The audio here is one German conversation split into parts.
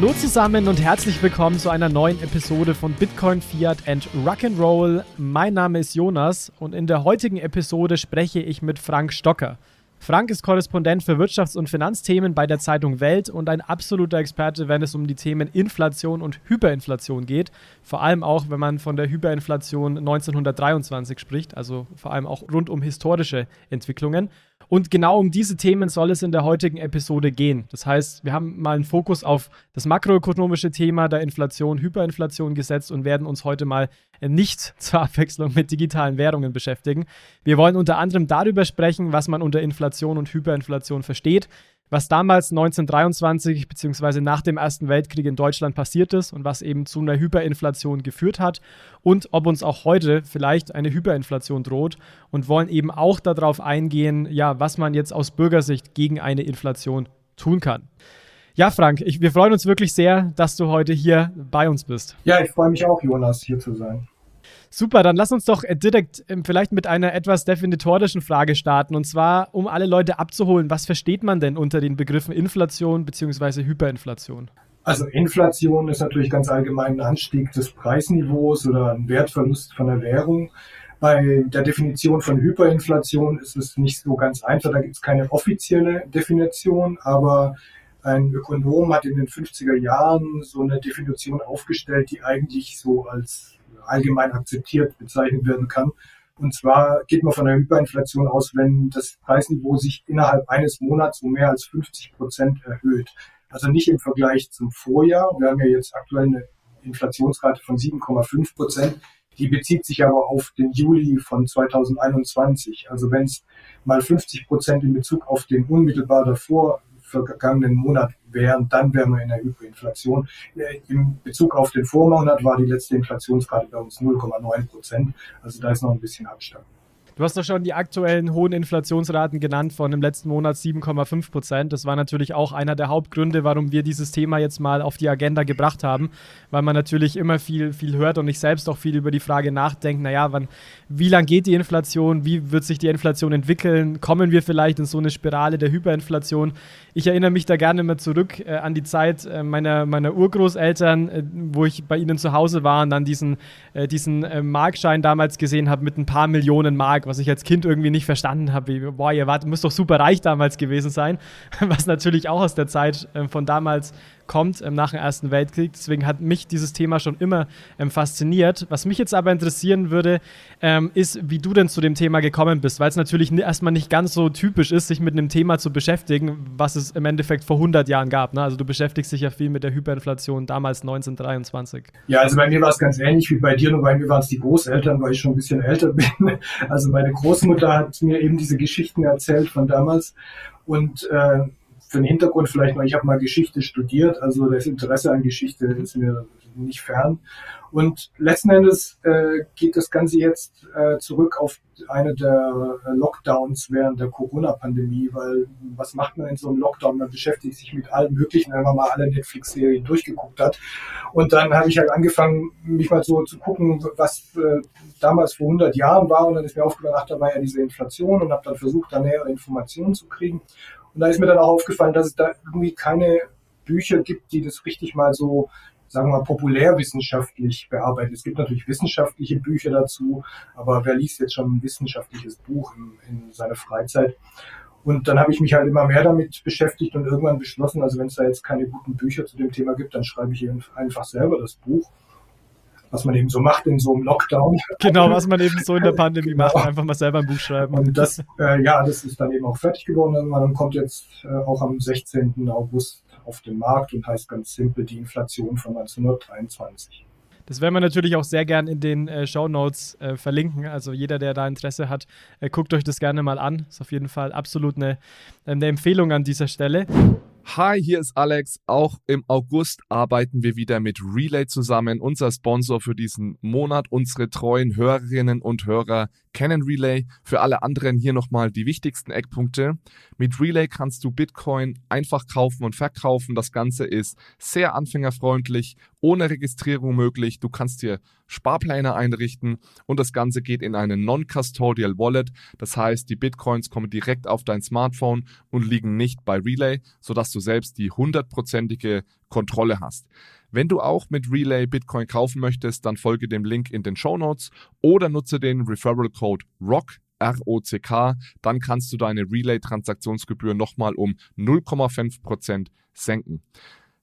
Hallo zusammen und herzlich willkommen zu einer neuen Episode von Bitcoin, Fiat and Rock'n'Roll. Mein Name ist Jonas und in der heutigen Episode spreche ich mit Frank Stocker. Frank ist Korrespondent für Wirtschafts- und Finanzthemen bei der Zeitung Welt und ein absoluter Experte, wenn es um die Themen Inflation und Hyperinflation geht. Vor allem auch, wenn man von der Hyperinflation 1923 spricht, also vor allem auch rund um historische Entwicklungen. Und genau um diese Themen soll es in der heutigen Episode gehen. Das heißt, wir haben mal einen Fokus auf das makroökonomische Thema der Inflation, Hyperinflation gesetzt und werden uns heute mal nicht zur Abwechslung mit digitalen Währungen beschäftigen. Wir wollen unter anderem darüber sprechen, was man unter Inflation und Hyperinflation versteht, was damals 1923 bzw. nach dem Ersten Weltkrieg in Deutschland passiert ist und was eben zu einer Hyperinflation geführt hat und ob uns auch heute vielleicht eine Hyperinflation droht und wollen eben auch darauf eingehen, ja, was man jetzt aus Bürgersicht gegen eine Inflation tun kann. Ja, Frank, ich, wir freuen uns wirklich sehr, dass du heute hier bei uns bist. Ja, ich freue mich auch, Jonas, hier zu sein. Super, dann lass uns doch äh, direkt ähm, vielleicht mit einer etwas definitorischen Frage starten. Und zwar, um alle Leute abzuholen, was versteht man denn unter den Begriffen Inflation bzw. Hyperinflation? Also Inflation ist natürlich ganz allgemein ein Anstieg des Preisniveaus oder ein Wertverlust von der Währung. Bei der Definition von Hyperinflation ist es nicht so ganz einfach. Da gibt es keine offizielle Definition, aber ein Ökonom hat in den 50er Jahren so eine Definition aufgestellt, die eigentlich so als allgemein akzeptiert bezeichnet werden kann. Und zwar geht man von einer Hyperinflation aus, wenn das Preisniveau sich innerhalb eines Monats um mehr als 50 Prozent erhöht. Also nicht im Vergleich zum Vorjahr. Wir haben ja jetzt aktuell eine Inflationsrate von 7,5 Prozent. Die bezieht sich aber auf den Juli von 2021. Also wenn es mal 50 Prozent in Bezug auf den unmittelbar davor vergangenen Monat wären, dann wären wir in der Hyperinflation. Äh, Im Bezug auf den Vormonat war die letzte Inflationsrate bei uns 0,9 Prozent. Also da ist noch ein bisschen Abstand. Du hast doch schon die aktuellen hohen Inflationsraten genannt von dem letzten Monat 7,5 Prozent. Das war natürlich auch einer der Hauptgründe, warum wir dieses Thema jetzt mal auf die Agenda gebracht haben, weil man natürlich immer viel, viel hört und ich selbst auch viel über die Frage nachdenke, naja, wann, wie lang geht die Inflation, wie wird sich die Inflation entwickeln, kommen wir vielleicht in so eine Spirale der Hyperinflation. Ich erinnere mich da gerne immer zurück äh, an die Zeit äh, meiner, meiner Urgroßeltern, äh, wo ich bei ihnen zu Hause war und dann diesen, äh, diesen äh, Markschein damals gesehen habe mit ein paar Millionen Mark was ich als Kind irgendwie nicht verstanden habe. Wie, boah, ihr wart, müsst doch super reich damals gewesen sein. Was natürlich auch aus der Zeit äh, von damals kommt ähm, nach dem Ersten Weltkrieg. Deswegen hat mich dieses Thema schon immer ähm, fasziniert. Was mich jetzt aber interessieren würde, ähm, ist, wie du denn zu dem Thema gekommen bist, weil es natürlich erstmal nicht ganz so typisch ist, sich mit einem Thema zu beschäftigen, was es im Endeffekt vor 100 Jahren gab. Ne? Also du beschäftigst dich ja viel mit der Hyperinflation damals 1923. Ja, also bei mir war es ganz ähnlich wie bei dir, nur bei mir waren es die Großeltern, weil ich schon ein bisschen älter bin. Also meine Großmutter hat mir eben diese Geschichten erzählt von damals und äh, für den Hintergrund vielleicht noch, ich habe mal Geschichte studiert, also das Interesse an Geschichte ist mir nicht fern. Und letzten Endes äh, geht das Ganze jetzt äh, zurück auf eine der Lockdowns während der Corona-Pandemie, weil was macht man in so einem Lockdown? Man beschäftigt sich mit allem Möglichen, wenn man mal alle Netflix-Serien durchgeguckt hat. Und dann habe ich halt angefangen, mich mal so zu gucken, was äh, damals vor 100 Jahren war. Und dann ist mir aufgefallen, ach, da war ja diese Inflation und habe dann versucht, da nähere Informationen zu kriegen. Und da ist mir dann auch aufgefallen, dass es da irgendwie keine Bücher gibt, die das richtig mal so, sagen wir mal, populärwissenschaftlich bearbeiten. Es gibt natürlich wissenschaftliche Bücher dazu, aber wer liest jetzt schon ein wissenschaftliches Buch in, in seiner Freizeit? Und dann habe ich mich halt immer mehr damit beschäftigt und irgendwann beschlossen, also wenn es da jetzt keine guten Bücher zu dem Thema gibt, dann schreibe ich einfach selber das Buch was man eben so macht in so einem Lockdown. Genau, was man eben so in der Pandemie genau. macht, einfach mal selber ein Buch schreiben. Und das, äh, ja, das ist dann eben auch fertig geworden. Man kommt jetzt äh, auch am 16. August auf den Markt und heißt ganz simpel die Inflation von 1923. Das werden wir natürlich auch sehr gern in den äh, Show Notes äh, verlinken. Also jeder, der da Interesse hat, äh, guckt euch das gerne mal an. Ist auf jeden Fall absolut eine, eine Empfehlung an dieser Stelle. Hi, hier ist Alex. Auch im August arbeiten wir wieder mit Relay zusammen, unser Sponsor für diesen Monat. Unsere treuen Hörerinnen und Hörer kennen Relay. Für alle anderen hier nochmal die wichtigsten Eckpunkte. Mit Relay kannst du Bitcoin einfach kaufen und verkaufen. Das Ganze ist sehr anfängerfreundlich, ohne Registrierung möglich. Du kannst dir Sparpläne einrichten und das Ganze geht in eine Non-Custodial Wallet. Das heißt, die Bitcoins kommen direkt auf dein Smartphone und liegen nicht bei Relay, sodass du selbst die hundertprozentige Kontrolle hast. Wenn du auch mit Relay Bitcoin kaufen möchtest, dann folge dem Link in den Show Notes oder nutze den Referral Code ROCK ROCK, dann kannst du deine Relay-Transaktionsgebühr nochmal um 0,5% senken.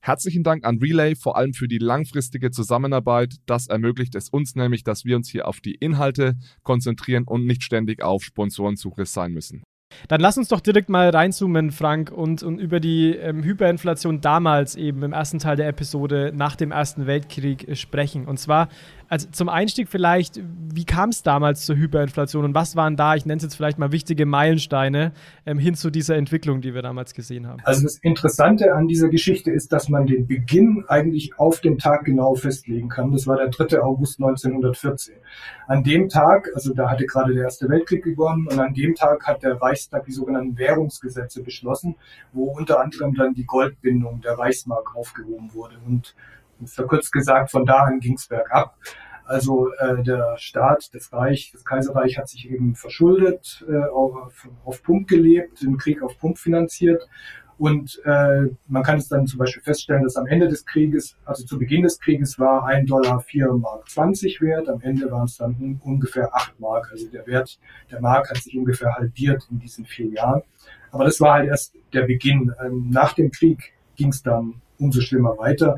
Herzlichen Dank an Relay, vor allem für die langfristige Zusammenarbeit. Das ermöglicht es uns nämlich, dass wir uns hier auf die Inhalte konzentrieren und nicht ständig auf Sponsorensuche sein müssen. Dann lass uns doch direkt mal reinzoomen, Frank, und, und über die ähm, Hyperinflation damals eben im ersten Teil der Episode nach dem Ersten Weltkrieg äh, sprechen. Und zwar also zum Einstieg vielleicht, wie kam es damals zur Hyperinflation und was waren da, ich nenne es jetzt vielleicht mal wichtige Meilensteine ähm, hin zu dieser Entwicklung, die wir damals gesehen haben? Also das Interessante an dieser Geschichte ist, dass man den Beginn eigentlich auf den Tag genau festlegen kann. Das war der 3. August 1914. An dem Tag, also da hatte gerade der Erste Weltkrieg begonnen und an dem Tag hat der Reichstag die sogenannten Währungsgesetze beschlossen, wo unter anderem dann die Goldbindung der Reichsmark aufgehoben wurde. Und verkürzt gesagt, von da an ging es bergab. Also äh, der Staat, das Reich, das Kaiserreich hat sich eben verschuldet, äh, auf, auf Pump gelebt, den Krieg auf Pump finanziert. Und äh, man kann es dann zum Beispiel feststellen, dass am Ende des Krieges, also zu Beginn des Krieges war ein Dollar vier Mark 20 wert, am Ende waren es dann un ungefähr acht Mark. Also der Wert der Mark hat sich ungefähr halbiert in diesen vier Jahren. Aber das war halt erst der Beginn. Ähm, nach dem Krieg ging es dann umso schlimmer weiter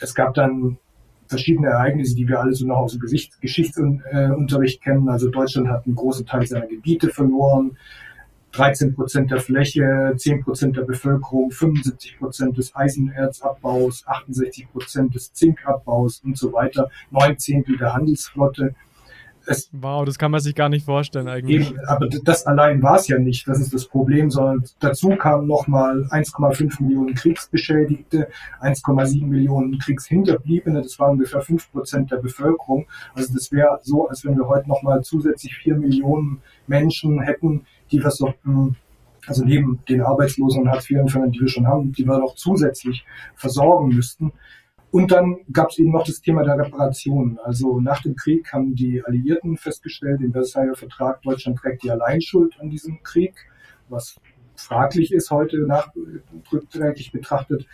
es gab dann verschiedene Ereignisse, die wir alle so noch aus dem Geschichtsunterricht kennen. Also Deutschland hat einen großen Teil seiner Gebiete verloren. 13 Prozent der Fläche, 10 Prozent der Bevölkerung, 75 Prozent des Eisenerzabbaus, 68 Prozent des Zinkabbaus und so weiter, neun Zehntel der Handelsflotte. Es wow, das kann man sich gar nicht vorstellen eigentlich. Eben, aber das allein war es ja nicht, das ist das Problem, sondern dazu kamen nochmal 1,5 Millionen Kriegsbeschädigte, 1,7 Millionen Kriegshinterbliebene, das waren ungefähr 5 Prozent der Bevölkerung. Also das wäre so, als wenn wir heute nochmal zusätzlich 4 Millionen Menschen hätten, die versorgten also neben den Arbeitslosen und Hartz-IV-Empfängern, die wir schon haben, die wir noch zusätzlich versorgen müssten. Und dann gab es eben noch das Thema der Reparation. Also nach dem Krieg haben die Alliierten festgestellt, im Versailler Vertrag, Deutschland trägt die Alleinschuld an diesem Krieg, was fraglich ist heute nachträglich betrachtet.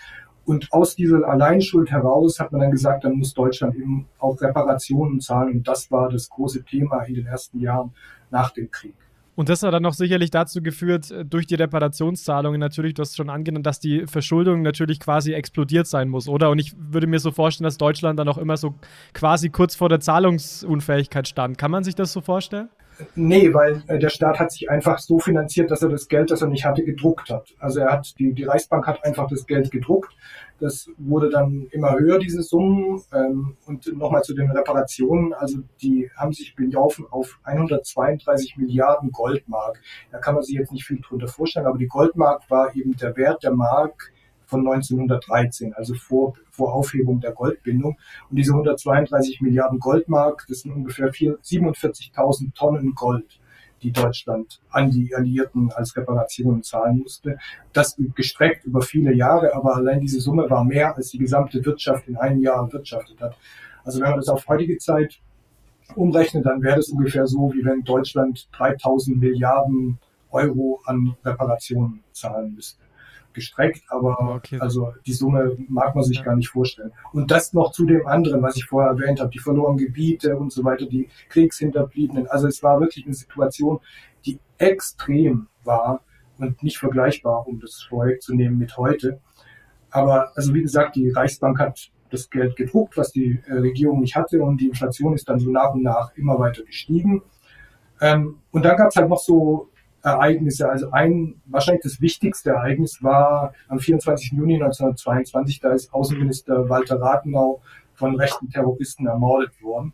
Und aus dieser Alleinschuld heraus hat man dann gesagt, dann muss Deutschland eben auch Reparationen zahlen. Und das war das große Thema in den ersten Jahren nach dem Krieg. Und das hat dann noch sicherlich dazu geführt, äh, durch die Reparationszahlungen natürlich, du hast schon angenommen, dass die Verschuldung natürlich quasi explodiert sein muss, oder? Und ich würde mir so vorstellen, dass Deutschland dann auch immer so quasi kurz vor der Zahlungsunfähigkeit stand. Kann man sich das so vorstellen? Nee, weil äh, der Staat hat sich einfach so finanziert, dass er das Geld, das er nicht hatte, gedruckt hat. Also er hat, die, die Reichsbank hat einfach das Geld gedruckt. Das wurde dann immer höher, diese Summen. Ähm, und nochmal zu den Reparationen. Also die haben sich belaufen auf 132 Milliarden Goldmark. Da kann man sich jetzt nicht viel drunter vorstellen, aber die Goldmark war eben der Wert der Mark von 1913, also vor, vor Aufhebung der Goldbindung. Und diese 132 Milliarden Goldmark, das sind ungefähr 47.000 Tonnen Gold, die Deutschland an die Alliierten als Reparationen zahlen musste. Das gestreckt über viele Jahre, aber allein diese Summe war mehr, als die gesamte Wirtschaft in einem Jahr wirtschaftet hat. Also wenn man das auf heutige Zeit umrechnet, dann wäre das ungefähr so, wie wenn Deutschland 3000 Milliarden Euro an Reparationen zahlen müsste gestreckt, aber okay. also die Summe mag man sich ja. gar nicht vorstellen. Und das noch zu dem anderen, was ich vorher erwähnt habe, die verlorenen Gebiete und so weiter, die Kriegshinterbliebenen. Also es war wirklich eine Situation, die extrem war und nicht vergleichbar, um das vorwegzunehmen mit heute. Aber also wie gesagt, die Reichsbank hat das Geld gedruckt, was die äh, Regierung nicht hatte und die Inflation ist dann so nach und nach immer weiter gestiegen. Ähm, und dann gab es halt noch so Ereignisse. Also ein, wahrscheinlich das wichtigste Ereignis war am 24. Juni 1922, da ist Außenminister Walter Rathenau von rechten Terroristen ermordet worden.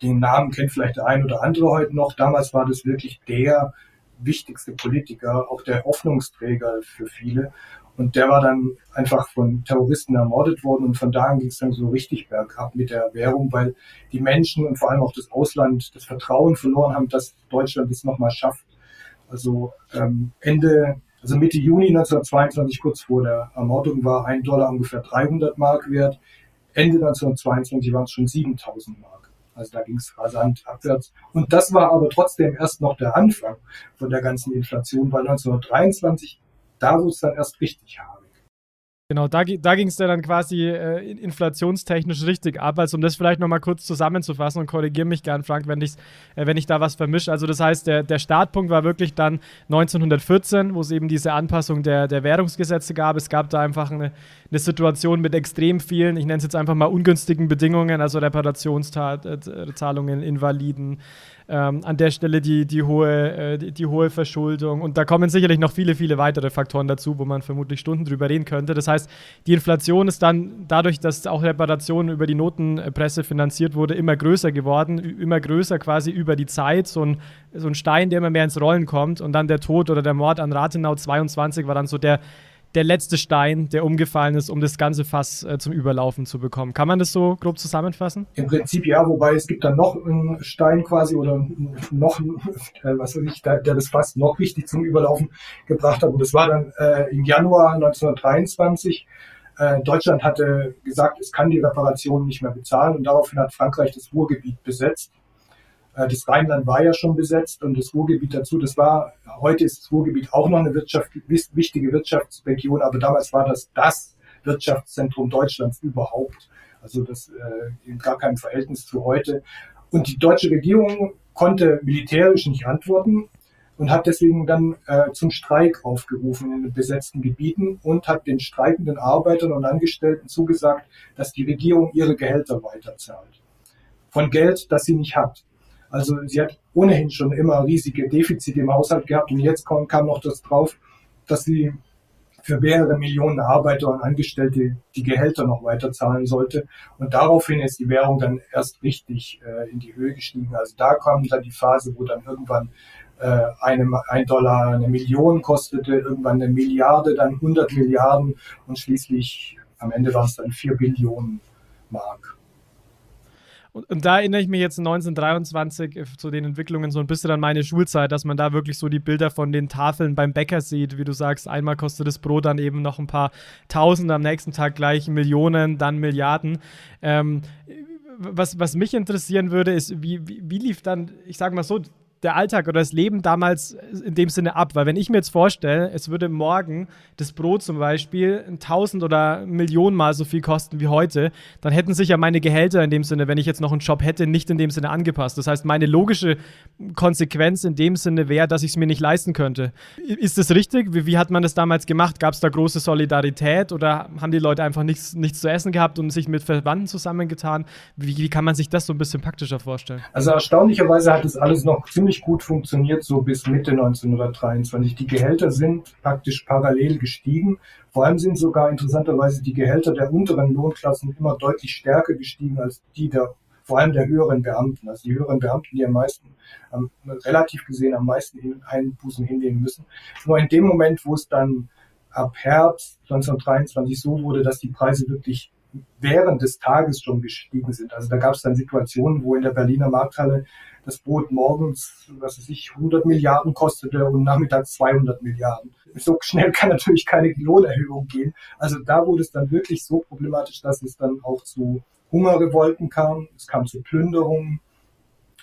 Den Namen kennt vielleicht der ein oder andere heute noch. Damals war das wirklich der wichtigste Politiker, auch der Hoffnungsträger für viele. Und der war dann einfach von Terroristen ermordet worden und von da an ging es dann so richtig bergab mit der Währung, weil die Menschen und vor allem auch das Ausland das Vertrauen verloren haben, dass Deutschland es nochmal schafft. Also ähm, Ende, also Mitte Juni 1922, kurz vor der Ermordung, war ein Dollar ungefähr 300 Mark wert. Ende 1922 waren es schon 7000 Mark. Also da ging es rasant abwärts. Und das war aber trotzdem erst noch der Anfang von der ganzen Inflation, weil 1923 da wurde es dann erst richtig hart. Genau, da, da ging es dann quasi äh, inflationstechnisch richtig ab. Also um das vielleicht nochmal kurz zusammenzufassen und korrigiere mich gern, Frank, wenn, ich's, äh, wenn ich da was vermische. Also das heißt, der, der Startpunkt war wirklich dann 1914, wo es eben diese Anpassung der, der Währungsgesetze gab. Es gab da einfach eine, eine Situation mit extrem vielen, ich nenne es jetzt einfach mal ungünstigen Bedingungen, also Reparationszahlungen, Invaliden, ähm, an der Stelle die, die, hohe, äh, die, die, hohe Verschuldung. Und da kommen sicherlich noch viele, viele weitere Faktoren dazu, wo man vermutlich Stunden drüber reden könnte. Das heißt, die Inflation ist dann dadurch, dass auch Reparationen über die Notenpresse finanziert wurde, immer größer geworden, immer größer quasi über die Zeit. So ein, so ein Stein, der immer mehr ins Rollen kommt. Und dann der Tod oder der Mord an Rathenau 22 war dann so der der letzte Stein, der umgefallen ist, um das ganze Fass äh, zum Überlaufen zu bekommen. Kann man das so grob zusammenfassen? Im Prinzip ja, wobei es gibt dann noch einen Stein quasi oder noch, äh, was weiß ich, der, der, das Fass noch richtig zum Überlaufen gebracht hat. Und das war dann äh, im Januar 1923. Äh, Deutschland hatte gesagt, es kann die Reparationen nicht mehr bezahlen und daraufhin hat Frankreich das Ruhrgebiet besetzt das Rheinland war ja schon besetzt und das Ruhrgebiet dazu, das war, heute ist das Ruhrgebiet auch noch eine Wirtschaft, wichtige Wirtschaftsregion, aber damals war das das Wirtschaftszentrum Deutschlands überhaupt. Also das äh, in gar keinem Verhältnis zu heute. Und die deutsche Regierung konnte militärisch nicht antworten und hat deswegen dann äh, zum Streik aufgerufen in den besetzten Gebieten und hat den streikenden Arbeitern und Angestellten zugesagt, dass die Regierung ihre Gehälter weiterzahlt. Von Geld, das sie nicht hat. Also sie hat ohnehin schon immer riesige Defizite im Haushalt gehabt und jetzt kam, kam noch das drauf, dass sie für mehrere Millionen Arbeiter und Angestellte die Gehälter noch weiter zahlen sollte. Und daraufhin ist die Währung dann erst richtig äh, in die Höhe gestiegen. Also da kam dann die Phase, wo dann irgendwann äh, eine, ein Dollar eine Million kostete, irgendwann eine Milliarde, dann 100 Milliarden und schließlich am Ende waren es dann 4 Billionen Mark. Und, und, da erinnere ich mich jetzt 1923 äh, zu den Entwicklungen so ein bisschen an meine Schulzeit, dass man da wirklich so die Bilder von den Tafeln beim Bäcker sieht, wie du sagst, einmal kostet das Brot dann eben noch ein paar Tausend, am nächsten Tag gleich Millionen, dann Milliarden. Ähm, was, was mich interessieren würde, ist, wie, wie, wie lief dann, ich sage mal so, der Alltag oder das Leben damals in dem Sinne ab? Weil wenn ich mir jetzt vorstelle, es würde morgen das Brot zum Beispiel 1000 oder Millionen Mal so viel kosten wie heute, dann hätten sich ja meine Gehälter in dem Sinne, wenn ich jetzt noch einen Job hätte, nicht in dem Sinne angepasst. Das heißt, meine logische Konsequenz in dem Sinne wäre, dass ich es mir nicht leisten könnte. Ist das richtig? Wie, wie hat man das damals gemacht? Gab es da große Solidarität oder haben die Leute einfach nichts, nichts zu essen gehabt und sich mit Verwandten zusammengetan? Wie, wie kann man sich das so ein bisschen praktischer vorstellen? Also erstaunlicherweise hat das alles noch ziemlich ziemlich gut funktioniert, so bis Mitte 1923. Die Gehälter sind praktisch parallel gestiegen. Vor allem sind sogar interessanterweise die Gehälter der unteren Lohnklassen immer deutlich stärker gestiegen als die der vor allem der höheren Beamten, also die höheren Beamten, die am meisten, ähm, relativ gesehen am meisten Einbußen hinnehmen müssen. Nur in dem Moment, wo es dann ab Herbst 1923 so wurde, dass die Preise wirklich während des Tages schon gestiegen sind. Also da gab es dann Situationen, wo in der Berliner Markthalle das Brot morgens, was weiß ich, 100 Milliarden kostete und nachmittags 200 Milliarden. So schnell kann natürlich keine Lohnerhöhung gehen. Also da wurde es dann wirklich so problematisch, dass es dann auch zu Hungerrevolten kam. Es kam zu Plünderungen.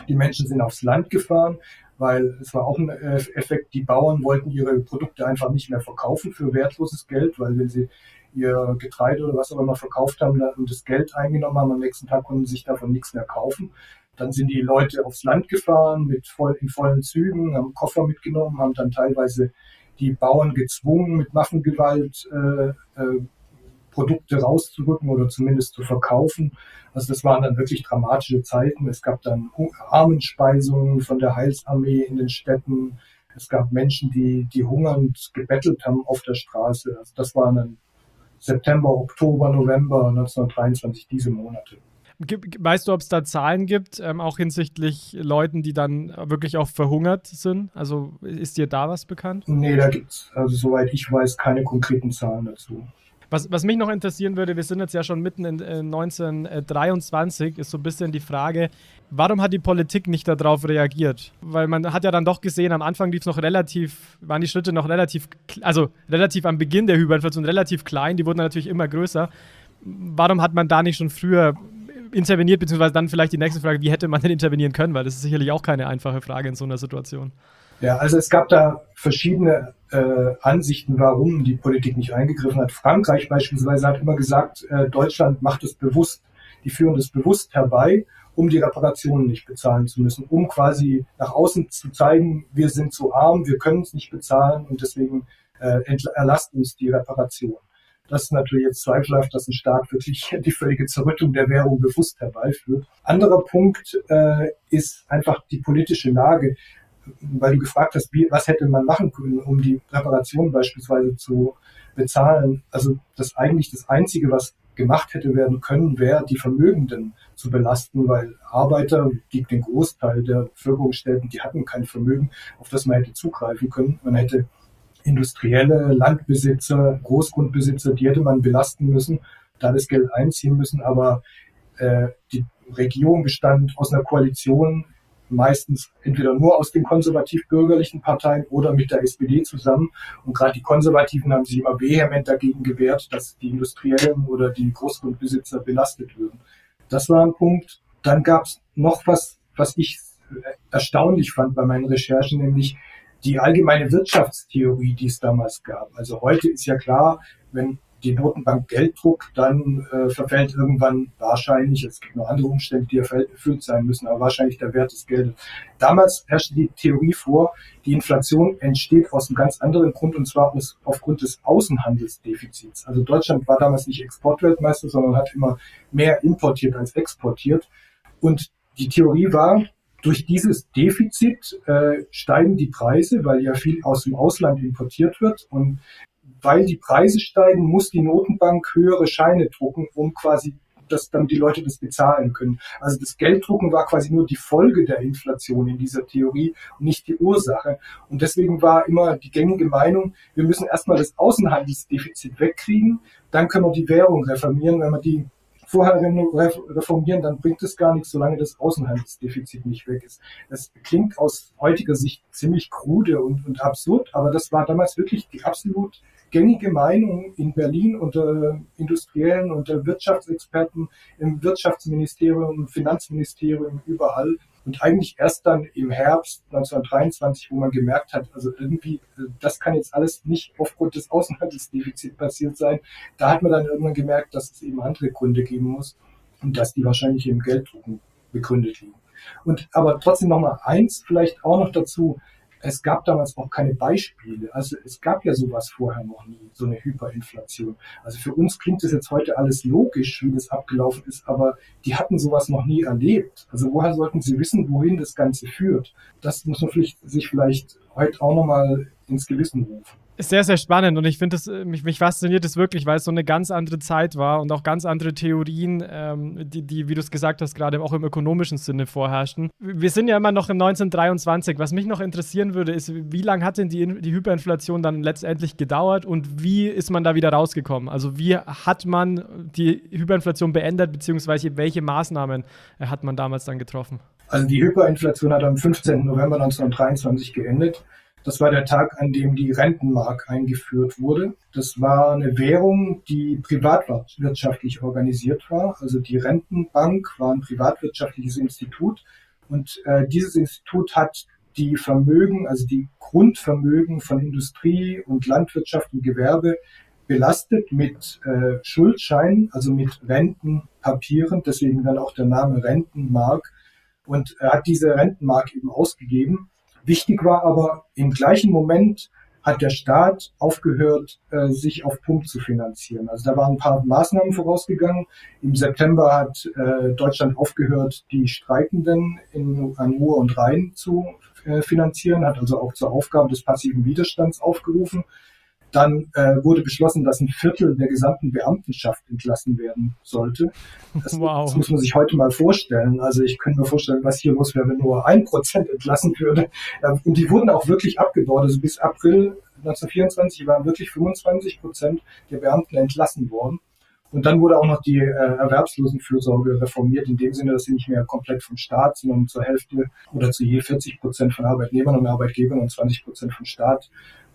Die Menschen sind aufs Land gefahren, weil es war auch ein äh, Effekt, die Bauern wollten ihre Produkte einfach nicht mehr verkaufen für wertloses Geld, weil wenn sie ihr Getreide oder was auch immer verkauft haben und das Geld eingenommen haben, am nächsten Tag konnten sie sich davon nichts mehr kaufen. Dann sind die Leute aufs Land gefahren mit voll, in vollen Zügen, haben Koffer mitgenommen, haben dann teilweise die Bauern gezwungen, mit Waffengewalt äh, äh, Produkte rauszurücken oder zumindest zu verkaufen. Also das waren dann wirklich dramatische Zeiten. Es gab dann Armenspeisungen von der Heilsarmee in den Städten. Es gab Menschen, die, die hungernd gebettelt haben auf der Straße. Also das waren dann September, Oktober, November 1923, diese Monate. Weißt du, ob es da Zahlen gibt, ähm, auch hinsichtlich Leuten, die dann wirklich auch verhungert sind? Also ist dir da was bekannt? Nee, da gibt es, also soweit ich weiß, keine konkreten Zahlen dazu. Was, was mich noch interessieren würde, wir sind jetzt ja schon mitten in äh, 1923, ist so ein bisschen die Frage, warum hat die Politik nicht darauf reagiert? Weil man hat ja dann doch gesehen, am Anfang lief noch relativ, waren die Schritte noch relativ, also relativ am Beginn der Hyperinflation relativ klein, die wurden natürlich immer größer. Warum hat man da nicht schon früher interveniert, beziehungsweise dann vielleicht die nächste Frage, wie hätte man denn intervenieren können? Weil das ist sicherlich auch keine einfache Frage in so einer Situation. Ja, also es gab da verschiedene äh, Ansichten, warum die Politik nicht eingegriffen hat. Frankreich beispielsweise hat immer gesagt, äh, Deutschland macht es bewusst, die führen das bewusst herbei, um die Reparationen nicht bezahlen zu müssen, um quasi nach außen zu zeigen, wir sind zu arm, wir können es nicht bezahlen und deswegen äh, erlasst uns die Reparation. Das ist natürlich jetzt zweifelhaft, dass ein Staat wirklich die völlige Zerrüttung der Währung bewusst herbeiführt. Anderer Punkt äh, ist einfach die politische Lage weil du gefragt hast, wie, was hätte man machen können, um die Reparation beispielsweise zu bezahlen. Also das eigentlich das Einzige, was gemacht hätte werden können, wäre, die Vermögenden zu belasten, weil Arbeiter, die den Großteil der Bevölkerung stellten, die hatten kein Vermögen, auf das man hätte zugreifen können. Man hätte industrielle Landbesitzer, Großgrundbesitzer, die hätte man belasten müssen, da das Geld einziehen müssen. Aber äh, die Regierung bestand aus einer Koalition meistens entweder nur aus den konservativ-bürgerlichen Parteien oder mit der SPD zusammen. Und gerade die Konservativen haben sich immer vehement dagegen gewehrt, dass die Industriellen oder die Großgrundbesitzer belastet würden. Das war ein Punkt. Dann gab es noch was, was ich erstaunlich fand bei meinen Recherchen, nämlich die allgemeine Wirtschaftstheorie, die es damals gab. Also heute ist ja klar, wenn die Notenbank Geld druckt, dann äh, verfällt irgendwann wahrscheinlich, es gibt noch andere Umstände, die erfüllt sein müssen, aber wahrscheinlich der Wert des Geldes. Damals herrschte die Theorie vor, die Inflation entsteht aus einem ganz anderen Grund und zwar aus, aufgrund des Außenhandelsdefizits. Also Deutschland war damals nicht Exportweltmeister, sondern hat immer mehr importiert als exportiert. Und die Theorie war, durch dieses Defizit äh, steigen die Preise, weil ja viel aus dem Ausland importiert wird. Und weil die Preise steigen, muss die Notenbank höhere Scheine drucken, um quasi dass dann die Leute das bezahlen können. Also das Gelddrucken war quasi nur die Folge der Inflation in dieser Theorie und nicht die Ursache. Und deswegen war immer die gängige Meinung, wir müssen erstmal das Außenhandelsdefizit wegkriegen, dann können wir die Währung reformieren. Wenn wir die vorher reformieren, dann bringt es gar nichts, solange das Außenhandelsdefizit nicht weg ist. Das klingt aus heutiger Sicht ziemlich krude und, und absurd, aber das war damals wirklich die absolut gängige Meinung in Berlin unter Industriellen, unter Wirtschaftsexperten, im Wirtschaftsministerium, im Finanzministerium, überall. Und eigentlich erst dann im Herbst 1923, wo man gemerkt hat, also irgendwie, äh, das kann jetzt alles nicht aufgrund des Außenhandelsdefizits passiert sein. Da hat man dann irgendwann gemerkt, dass es eben andere Gründe geben muss und dass die wahrscheinlich im Gelddrucken begründet liegen. Und aber trotzdem noch mal eins vielleicht auch noch dazu es gab damals auch keine Beispiele. Also es gab ja sowas vorher noch nie, so eine Hyperinflation. Also für uns klingt es jetzt heute alles logisch, wie das abgelaufen ist, aber die hatten sowas noch nie erlebt. Also woher sollten sie wissen, wohin das Ganze führt? Das muss man sich vielleicht heute auch nochmal ins Gewissen rufen sehr, sehr spannend und ich finde äh, mich, mich fasziniert es wirklich, weil es so eine ganz andere Zeit war und auch ganz andere Theorien, ähm, die, die, wie du es gesagt hast, gerade auch im ökonomischen Sinne vorherrschten. Wir sind ja immer noch im 1923. Was mich noch interessieren würde, ist, wie lange hat denn die, die Hyperinflation dann letztendlich gedauert und wie ist man da wieder rausgekommen? Also wie hat man die Hyperinflation beendet, beziehungsweise welche Maßnahmen äh, hat man damals dann getroffen? Also die Hyperinflation hat am 15. November 1923 geendet. Das war der Tag, an dem die Rentenmark eingeführt wurde. Das war eine Währung, die privatwirtschaftlich organisiert war. Also die Rentenbank war ein privatwirtschaftliches Institut und äh, dieses Institut hat die Vermögen, also die Grundvermögen von Industrie und Landwirtschaft und Gewerbe belastet mit äh, Schuldscheinen, also mit Rentenpapieren, deswegen dann auch der Name Rentenmark und er hat diese Rentenmark eben ausgegeben Wichtig war aber, im gleichen Moment hat der Staat aufgehört, äh, sich auf Pump zu finanzieren. Also da waren ein paar Maßnahmen vorausgegangen. Im September hat äh, Deutschland aufgehört, die Streikenden in, an Ruhr und Rhein zu äh, finanzieren, hat also auch zur Aufgabe des passiven Widerstands aufgerufen. Dann äh, wurde beschlossen, dass ein Viertel der gesamten Beamtenschaft entlassen werden sollte. Das, wow. das, muss man sich heute mal vorstellen. Also ich könnte mir vorstellen, was hier los wäre, wenn nur ein Prozent entlassen würde. Und die wurden auch wirklich abgebaut. Also bis April 1924 waren wirklich 25 Prozent der Beamten entlassen worden. Und dann wurde auch noch die äh, Erwerbslosenfürsorge reformiert, in dem Sinne, dass sie nicht mehr komplett vom Staat, sondern zur Hälfte oder zu je 40 Prozent von Arbeitnehmern und Arbeitgebern und 20 Prozent vom Staat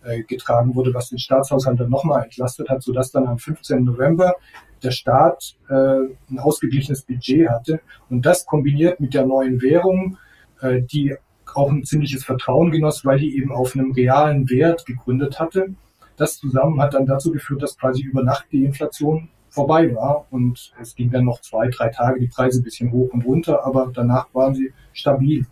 äh, getragen wurde, was den Staatshaushalt dann nochmal entlastet hat, sodass dann am 15. November der Staat äh, ein ausgeglichenes Budget hatte. Und das kombiniert mit der neuen Währung, äh, die auch ein ziemliches Vertrauen genoss, weil die eben auf einem realen Wert gegründet hatte. Das zusammen hat dann dazu geführt, dass quasi über Nacht die Inflation vorbei war und es ging dann noch zwei, drei Tage die Preise ein bisschen hoch und runter, aber danach waren sie stabil.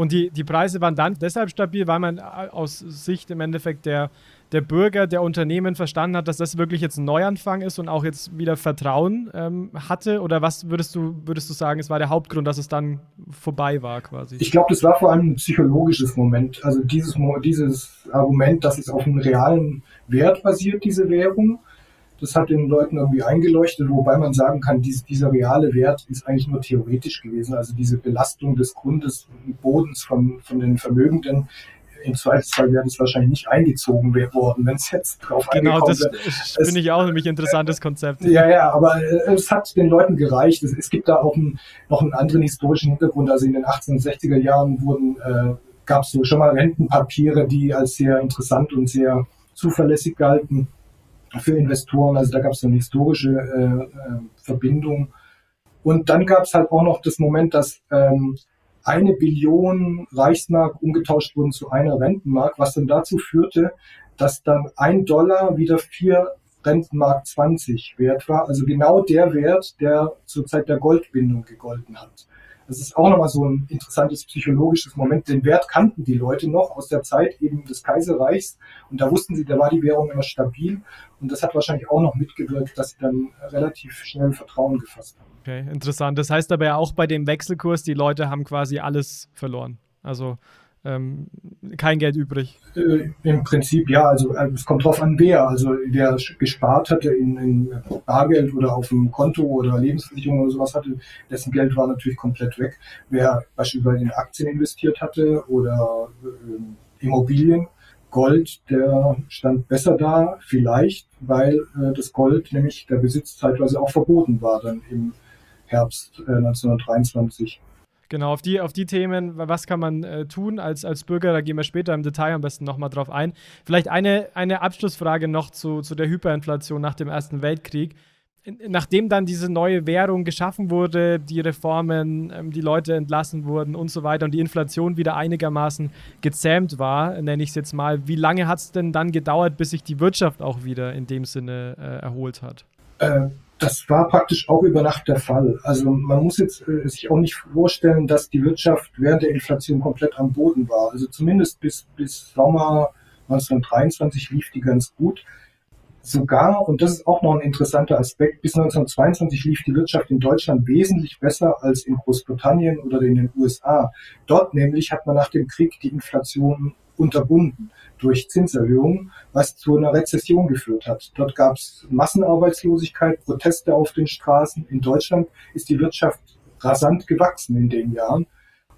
Und die, die Preise waren dann deshalb stabil, weil man aus Sicht im Endeffekt der, der Bürger, der Unternehmen verstanden hat, dass das wirklich jetzt ein Neuanfang ist und auch jetzt wieder Vertrauen ähm, hatte? Oder was würdest du, würdest du sagen, es war der Hauptgrund, dass es dann vorbei war quasi? Ich glaube, das war vor allem ein psychologisches Moment. Also dieses, dieses Argument, dass es auf einem realen Wert basiert, diese Währung das hat den Leuten irgendwie eingeleuchtet, wobei man sagen kann, dies, dieser reale Wert ist eigentlich nur theoretisch gewesen. Also diese Belastung des Grundes, Bodens von, von den Vermögenden, im Zweifelsfall wäre das wahrscheinlich nicht eingezogen worden, wenn es jetzt drauf Genau, das finde ich auch nämlich ein interessantes Konzept. Ja, ja, aber äh, es hat den Leuten gereicht. Es, es gibt da auch einen, noch einen anderen historischen Hintergrund. Also in den 1860er Jahren wurden, äh, gab es so schon mal Rentenpapiere, die als sehr interessant und sehr zuverlässig galten für Investoren. Also da gab es eine historische äh, äh, Verbindung. Und dann gab es halt auch noch das Moment, dass ähm, eine Billion Reichsmark umgetauscht wurden zu einer Rentenmark, was dann dazu führte, dass dann ein Dollar wieder vier Rentenmark 20 wert war. Also genau der Wert, der zur Zeit der Goldbindung gegolten hat. Das ist auch nochmal so ein interessantes psychologisches Moment. Den Wert kannten die Leute noch aus der Zeit eben des Kaiserreichs und da wussten sie, da war die Währung immer stabil und das hat wahrscheinlich auch noch mitgewirkt, dass sie dann relativ schnell Vertrauen gefasst haben. Okay, interessant. Das heißt aber ja auch bei dem Wechselkurs, die Leute haben quasi alles verloren. Also ähm, kein Geld übrig. Äh, Im Prinzip ja, also äh, es kommt drauf an, wer. Also wer gespart hatte in, in, Bargeld oder auf dem Konto oder Lebensversicherung oder sowas hatte, dessen Geld war natürlich komplett weg. Wer beispielsweise in Aktien investiert hatte oder äh, Immobilien, Gold, der stand besser da, vielleicht, weil äh, das Gold, nämlich der Besitz zeitweise auch verboten war dann im Herbst äh, 1923. Genau, auf die, auf die Themen, was kann man äh, tun als, als Bürger, da gehen wir später im Detail am besten nochmal drauf ein. Vielleicht eine, eine Abschlussfrage noch zu, zu der Hyperinflation nach dem Ersten Weltkrieg. Nachdem dann diese neue Währung geschaffen wurde, die Reformen, ähm, die Leute entlassen wurden und so weiter und die Inflation wieder einigermaßen gezähmt war, nenne ich es jetzt mal, wie lange hat es denn dann gedauert, bis sich die Wirtschaft auch wieder in dem Sinne äh, erholt hat? Äh, das war praktisch auch über Nacht der Fall. Also man muss jetzt äh, sich auch nicht vorstellen, dass die Wirtschaft während der Inflation komplett am Boden war. Also zumindest bis, bis Sommer 1923 lief die ganz gut. Sogar, und das ist auch noch ein interessanter Aspekt, bis 1922 lief die Wirtschaft in Deutschland wesentlich besser als in Großbritannien oder in den USA. Dort nämlich hat man nach dem Krieg die Inflation unterbunden durch Zinserhöhungen, was zu einer Rezession geführt hat. Dort gab es Massenarbeitslosigkeit, Proteste auf den Straßen. In Deutschland ist die Wirtschaft rasant gewachsen in den Jahren.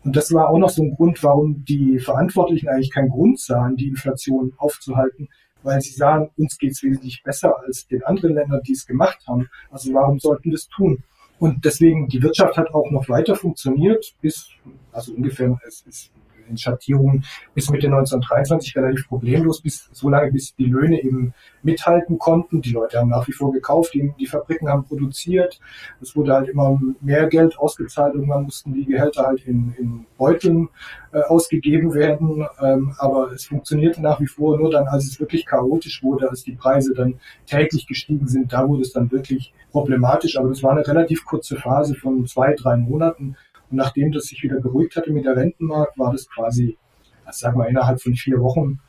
Und das war auch noch so ein Grund, warum die Verantwortlichen eigentlich keinen Grund sahen, die Inflation aufzuhalten, weil sie sahen, uns geht es wesentlich besser als den anderen Ländern, die es gemacht haben. Also warum sollten wir es tun? Und deswegen, die Wirtschaft hat auch noch weiter funktioniert, bis, also ungefähr, es ist in Schattierungen bis Mitte 1923 relativ problemlos, bis so lange, bis die Löhne eben mithalten konnten. Die Leute haben nach wie vor gekauft, die, die Fabriken haben produziert. Es wurde halt immer mehr Geld ausgezahlt. Irgendwann mussten die Gehälter halt in, in Beuteln äh, ausgegeben werden. Ähm, aber es funktionierte nach wie vor nur dann, als es wirklich chaotisch wurde, als die Preise dann täglich gestiegen sind. Da wurde es dann wirklich problematisch. Aber das war eine relativ kurze Phase von zwei, drei Monaten. Und nachdem das sich wieder beruhigt hatte mit der Rentenmarkt, war das quasi, also sag mal, innerhalb von vier Wochen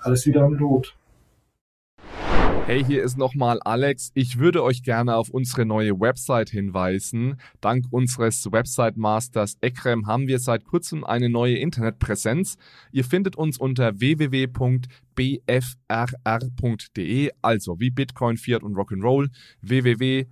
alles wieder im Lot. Hey, hier ist nochmal Alex. Ich würde euch gerne auf unsere neue Website hinweisen. Dank unseres Website Masters Ekrem haben wir seit kurzem eine neue Internetpräsenz. Ihr findet uns unter www.bfrr.de, also wie Bitcoin, Fiat und Rock'n'Roll, www.bfrr.de.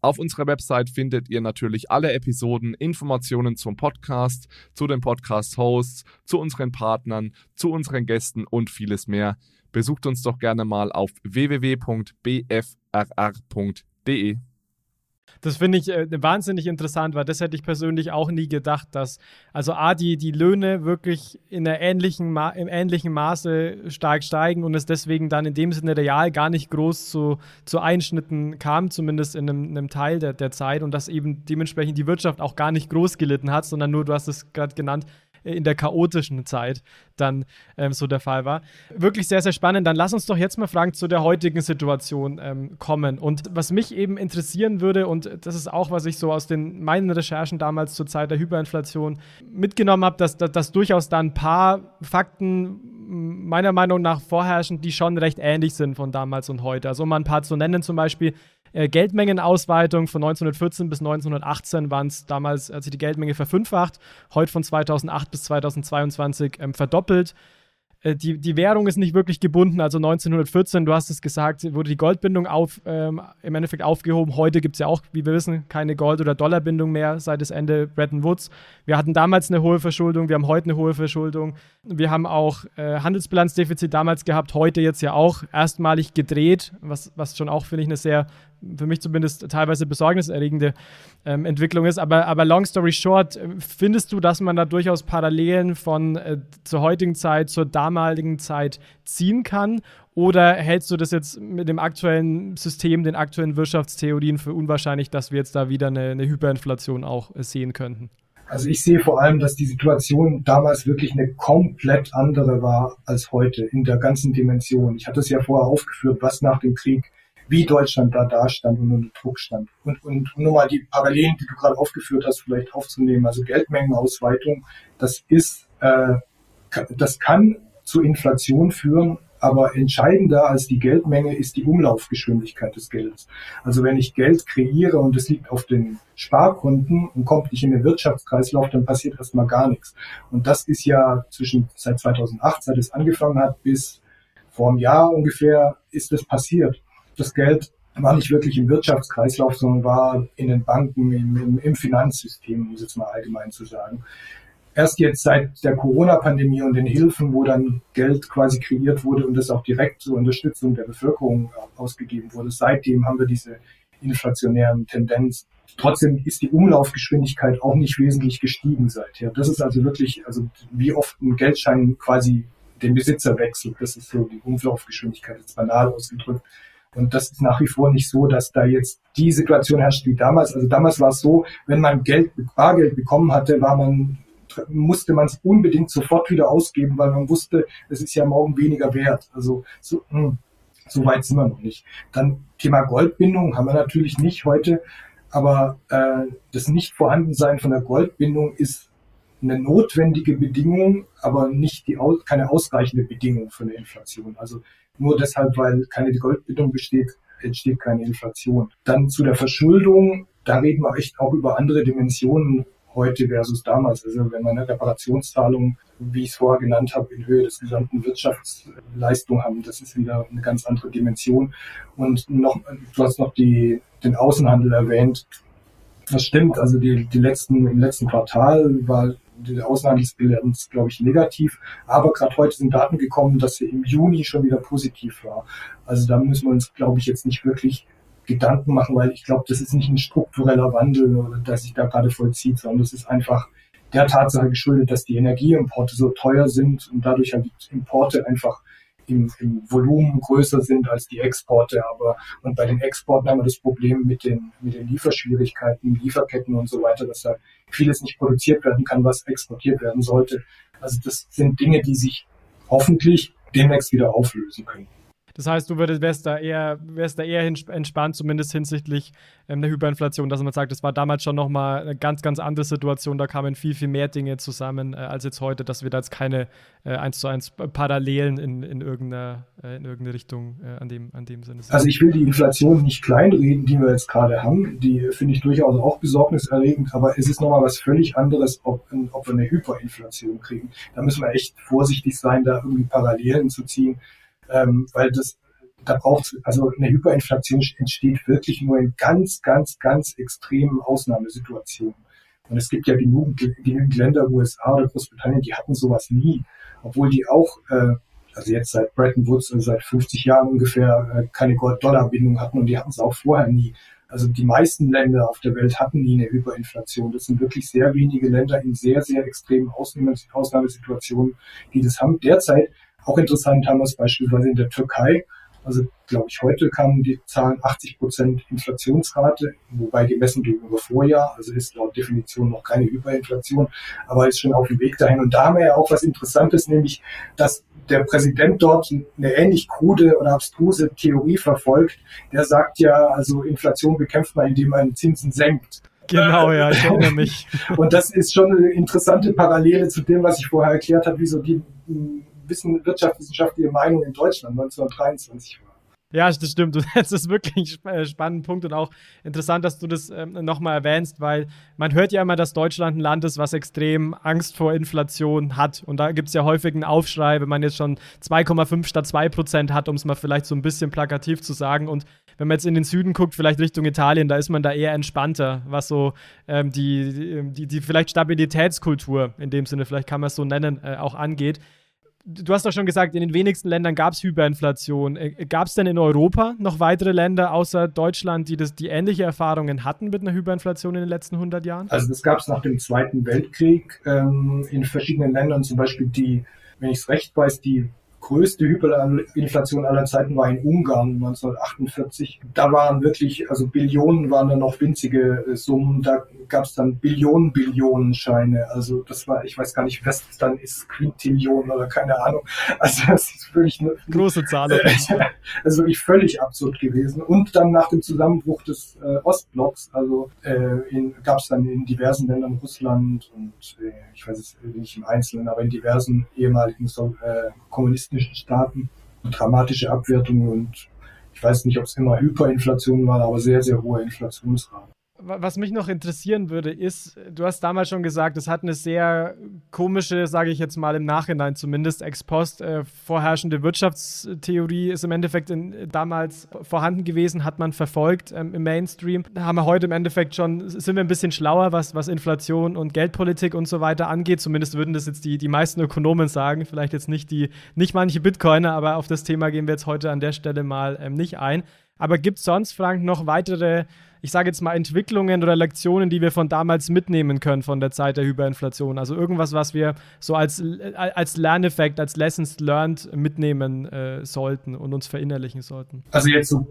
Auf unserer Website findet ihr natürlich alle Episoden, Informationen zum Podcast, zu den Podcast-Hosts, zu unseren Partnern, zu unseren Gästen und vieles mehr. Besucht uns doch gerne mal auf www.bfrr.de. Das finde ich äh, wahnsinnig interessant, weil das hätte ich persönlich auch nie gedacht, dass also A, die, die Löhne wirklich in der ähnlichen im ähnlichen Maße stark steigen und es deswegen dann in dem Sinne real gar nicht groß zu, zu Einschnitten kam, zumindest in einem, einem Teil der, der Zeit und dass eben dementsprechend die Wirtschaft auch gar nicht groß gelitten hat, sondern nur, du hast es gerade genannt, in der chaotischen Zeit dann ähm, so der Fall war. Wirklich sehr, sehr spannend. Dann lass uns doch jetzt mal fragen zu der heutigen Situation ähm, kommen. Und was mich eben interessieren würde, und das ist auch, was ich so aus den meinen Recherchen damals zur Zeit der Hyperinflation mitgenommen habe, dass, dass, dass durchaus da ein paar Fakten meiner Meinung nach vorherrschen, die schon recht ähnlich sind von damals und heute. Also um mal ein paar zu nennen, zum Beispiel äh, Geldmengenausweitung von 1914 bis 1918 waren es damals, sich die Geldmenge verfünffacht, heute von 2008 bis 2022 ähm, verdoppelt. Äh, die, die Währung ist nicht wirklich gebunden. Also 1914, du hast es gesagt, wurde die Goldbindung auf, ähm, im Endeffekt aufgehoben. Heute gibt es ja auch, wie wir wissen, keine Gold- oder Dollarbindung mehr seit das Ende Bretton Woods. Wir hatten damals eine hohe Verschuldung, wir haben heute eine hohe Verschuldung. Wir haben auch äh, Handelsbilanzdefizit damals gehabt, heute jetzt ja auch erstmalig gedreht, was, was schon auch, finde ich, eine sehr für mich zumindest teilweise besorgniserregende ähm, Entwicklung ist. Aber, aber long story short, äh, findest du, dass man da durchaus Parallelen von äh, zur heutigen Zeit zur damaligen Zeit ziehen kann? Oder hältst du das jetzt mit dem aktuellen System, den aktuellen Wirtschaftstheorien für unwahrscheinlich, dass wir jetzt da wieder eine, eine Hyperinflation auch äh, sehen könnten? Also ich sehe vor allem, dass die Situation damals wirklich eine komplett andere war als heute in der ganzen Dimension. Ich hatte es ja vorher aufgeführt, was nach dem Krieg wie Deutschland da dastand und unter Druck stand. Und, und nur mal die Parallelen, die du gerade aufgeführt hast, vielleicht aufzunehmen. Also Geldmengenausweitung, das ist, äh, das kann zu Inflation führen, aber entscheidender als die Geldmenge ist die Umlaufgeschwindigkeit des Geldes. Also wenn ich Geld kreiere und es liegt auf den Sparkonten und kommt nicht in den Wirtschaftskreislauf, dann passiert erstmal gar nichts. Und das ist ja zwischen seit 2008, seit es angefangen hat, bis vor einem Jahr ungefähr ist es passiert das Geld war nicht wirklich im Wirtschaftskreislauf, sondern war in den Banken, im, im Finanzsystem, um es jetzt mal allgemein zu sagen. Erst jetzt seit der Corona-Pandemie und den Hilfen, wo dann Geld quasi kreiert wurde und das auch direkt zur Unterstützung der Bevölkerung ausgegeben wurde, seitdem haben wir diese inflationären Tendenzen. Trotzdem ist die Umlaufgeschwindigkeit auch nicht wesentlich gestiegen seither. Das ist also wirklich, also wie oft ein Geldschein quasi den Besitzer wechselt. Das ist so die Umlaufgeschwindigkeit, jetzt banal ausgedrückt. Und das ist nach wie vor nicht so, dass da jetzt die Situation herrscht wie damals. Also damals war es so, wenn man Geld, Bargeld bekommen hatte, war man musste man es unbedingt sofort wieder ausgeben, weil man wusste, es ist ja morgen weniger wert. Also so, hm, so weit sind wir noch nicht. Dann Thema Goldbindung haben wir natürlich nicht heute, aber äh, das Nicht-Vorhandensein von der Goldbindung ist eine notwendige Bedingung, aber nicht die keine ausreichende Bedingung für eine Inflation. Also nur deshalb, weil keine Goldbildung besteht, entsteht keine Inflation. Dann zu der Verschuldung, da reden wir echt auch über andere Dimensionen heute versus damals. Also wenn wir eine Reparationszahlung, wie ich es vorher genannt habe, in Höhe des gesamten Wirtschaftsleistung haben, das ist wieder eine ganz andere Dimension. Und noch, du hast noch die, den Außenhandel erwähnt. Das stimmt. Also die, die letzten, im letzten Quartal war die Außenhandelsbilanz, glaube ich, negativ. Aber gerade heute sind Daten gekommen, dass sie im Juni schon wieder positiv war. Also da müssen wir uns, glaube ich, jetzt nicht wirklich Gedanken machen, weil ich glaube, das ist nicht ein struktureller Wandel, der sich da gerade vollzieht, sondern das ist einfach der Tatsache geschuldet, dass die Energieimporte so teuer sind und dadurch halt die Importe einfach im, im Volumen größer sind als die Exporte. Aber und bei den Exporten haben wir das Problem mit den, mit den Lieferschwierigkeiten, Lieferketten und so weiter, dass da vieles nicht produziert werden kann, was exportiert werden sollte. Also das sind Dinge, die sich hoffentlich demnächst wieder auflösen können. Das heißt, du würdest, wärst da eher, wärst da eher entspannt, zumindest hinsichtlich ähm, der Hyperinflation, dass man sagt, das war damals schon nochmal eine ganz, ganz andere Situation. Da kamen viel, viel mehr Dinge zusammen äh, als jetzt heute, dass wir da jetzt keine äh, eins zu eins Parallelen in, in, irgendeiner, äh, in irgendeine Richtung äh, an, dem, an dem Sinne sehen. Also ich will die Inflation nicht kleinreden, die wir jetzt gerade haben. Die finde ich durchaus auch besorgniserregend, aber es ist nochmal was völlig anderes, ob, ob wir eine Hyperinflation kriegen. Da müssen wir echt vorsichtig sein, da irgendwie Parallelen zu ziehen, ähm, weil das da braucht also eine Hyperinflation entsteht wirklich nur in ganz, ganz, ganz extremen Ausnahmesituationen. Und es gibt ja genug, genügend Länder, USA oder Großbritannien, die hatten sowas nie, obwohl die auch, äh, also jetzt seit Bretton Woods, also seit 50 Jahren ungefähr, äh, keine Gold-Dollar-Bindung hatten und die hatten es auch vorher nie. Also die meisten Länder auf der Welt hatten nie eine Hyperinflation. Das sind wirklich sehr wenige Länder in sehr, sehr extremen Ausnahmesituationen, die das haben. Derzeit, auch interessant, haben wir es beispielsweise in der Türkei, also glaube ich, heute kamen die Zahlen 80 Prozent Inflationsrate, wobei gemessen gegenüber Vorjahr, also ist laut Definition noch keine Hyperinflation, aber ist schon auf dem Weg dahin. Und da haben wir ja auch was Interessantes, nämlich, dass der Präsident dort eine ähnlich krude oder abstruse Theorie verfolgt. Der sagt ja, also Inflation bekämpft man, indem man Zinsen senkt. Genau, ja, ich erinnere mich. Und das ist schon eine interessante Parallele zu dem, was ich vorher erklärt habe, wie so die Wissen, wirtschaftswissenschaftliche Meinung in Deutschland 1923 war. Ja, das stimmt. Das ist wirklich ein äh, spannender Punkt und auch interessant, dass du das ähm, nochmal erwähnst, weil man hört ja immer, dass Deutschland ein Land ist, was extrem Angst vor Inflation hat. Und da gibt es ja häufig einen Aufschrei, wenn man jetzt schon 2,5 statt 2 Prozent hat, um es mal vielleicht so ein bisschen plakativ zu sagen. Und wenn man jetzt in den Süden guckt, vielleicht Richtung Italien, da ist man da eher entspannter, was so ähm, die, die, die, vielleicht Stabilitätskultur in dem Sinne, vielleicht kann man es so nennen, äh, auch angeht du hast doch schon gesagt, in den wenigsten Ländern gab es Hyperinflation. Äh, gab es denn in Europa noch weitere Länder außer Deutschland, die, das, die ähnliche Erfahrungen hatten mit einer Hyperinflation in den letzten 100 Jahren? Also das gab es nach dem Zweiten Weltkrieg ähm, in verschiedenen Ländern, zum Beispiel die, wenn ich es recht weiß, die größte Hyperinflation aller Zeiten war in Ungarn 1948. Da waren wirklich, also Billionen waren dann noch winzige äh, Summen. Da gab es dann Billionen, Billionen Scheine. Also das war, ich weiß gar nicht, was das dann ist, Quintillion oder keine Ahnung. Also das ist wirklich eine große Zahl. also wirklich völlig absurd gewesen. Und dann nach dem Zusammenbruch des äh, Ostblocks, also äh, gab es dann in diversen Ländern Russland und äh, ich weiß es nicht im Einzelnen, aber in diversen ehemaligen äh, kommunistischen Staaten dramatische Abwertungen und ich weiß nicht, ob es immer Hyperinflation war, aber sehr, sehr hohe Inflationsraten. Was mich noch interessieren würde, ist, du hast damals schon gesagt, es hat eine sehr komische, sage ich jetzt mal im Nachhinein zumindest, ex post äh, vorherrschende Wirtschaftstheorie ist im Endeffekt in, damals vorhanden gewesen, hat man verfolgt ähm, im Mainstream. Da haben wir heute im Endeffekt schon, sind wir ein bisschen schlauer, was, was Inflation und Geldpolitik und so weiter angeht. Zumindest würden das jetzt die, die meisten Ökonomen sagen, vielleicht jetzt nicht die, nicht manche Bitcoiner, aber auf das Thema gehen wir jetzt heute an der Stelle mal ähm, nicht ein. Aber gibt es sonst, Frank, noch weitere ich sage jetzt mal, Entwicklungen oder Lektionen, die wir von damals mitnehmen können von der Zeit der Hyperinflation? Also irgendwas, was wir so als, als Lerneffekt, als Lessons learned mitnehmen äh, sollten und uns verinnerlichen sollten? Also jetzt so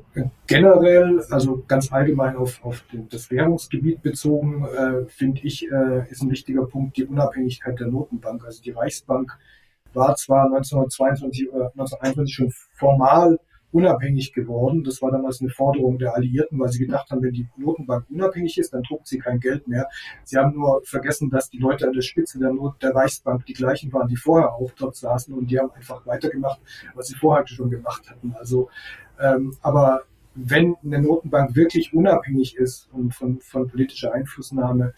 generell, also ganz allgemein auf, auf das Währungsgebiet bezogen, äh, finde ich, äh, ist ein wichtiger Punkt die Unabhängigkeit der Notenbank. Also die Reichsbank war zwar 1922 oder 1921 schon formal unabhängig geworden. Das war damals eine Forderung der Alliierten, weil sie gedacht haben, wenn die Notenbank unabhängig ist, dann druckt sie kein Geld mehr. Sie haben nur vergessen, dass die Leute an der Spitze der, Not der Reichsbank die gleichen waren, die vorher auch dort saßen und die haben einfach weitergemacht, was sie vorher schon gemacht hatten. Also, ähm, aber wenn eine Notenbank wirklich unabhängig ist und von, von politischer Einflussnahme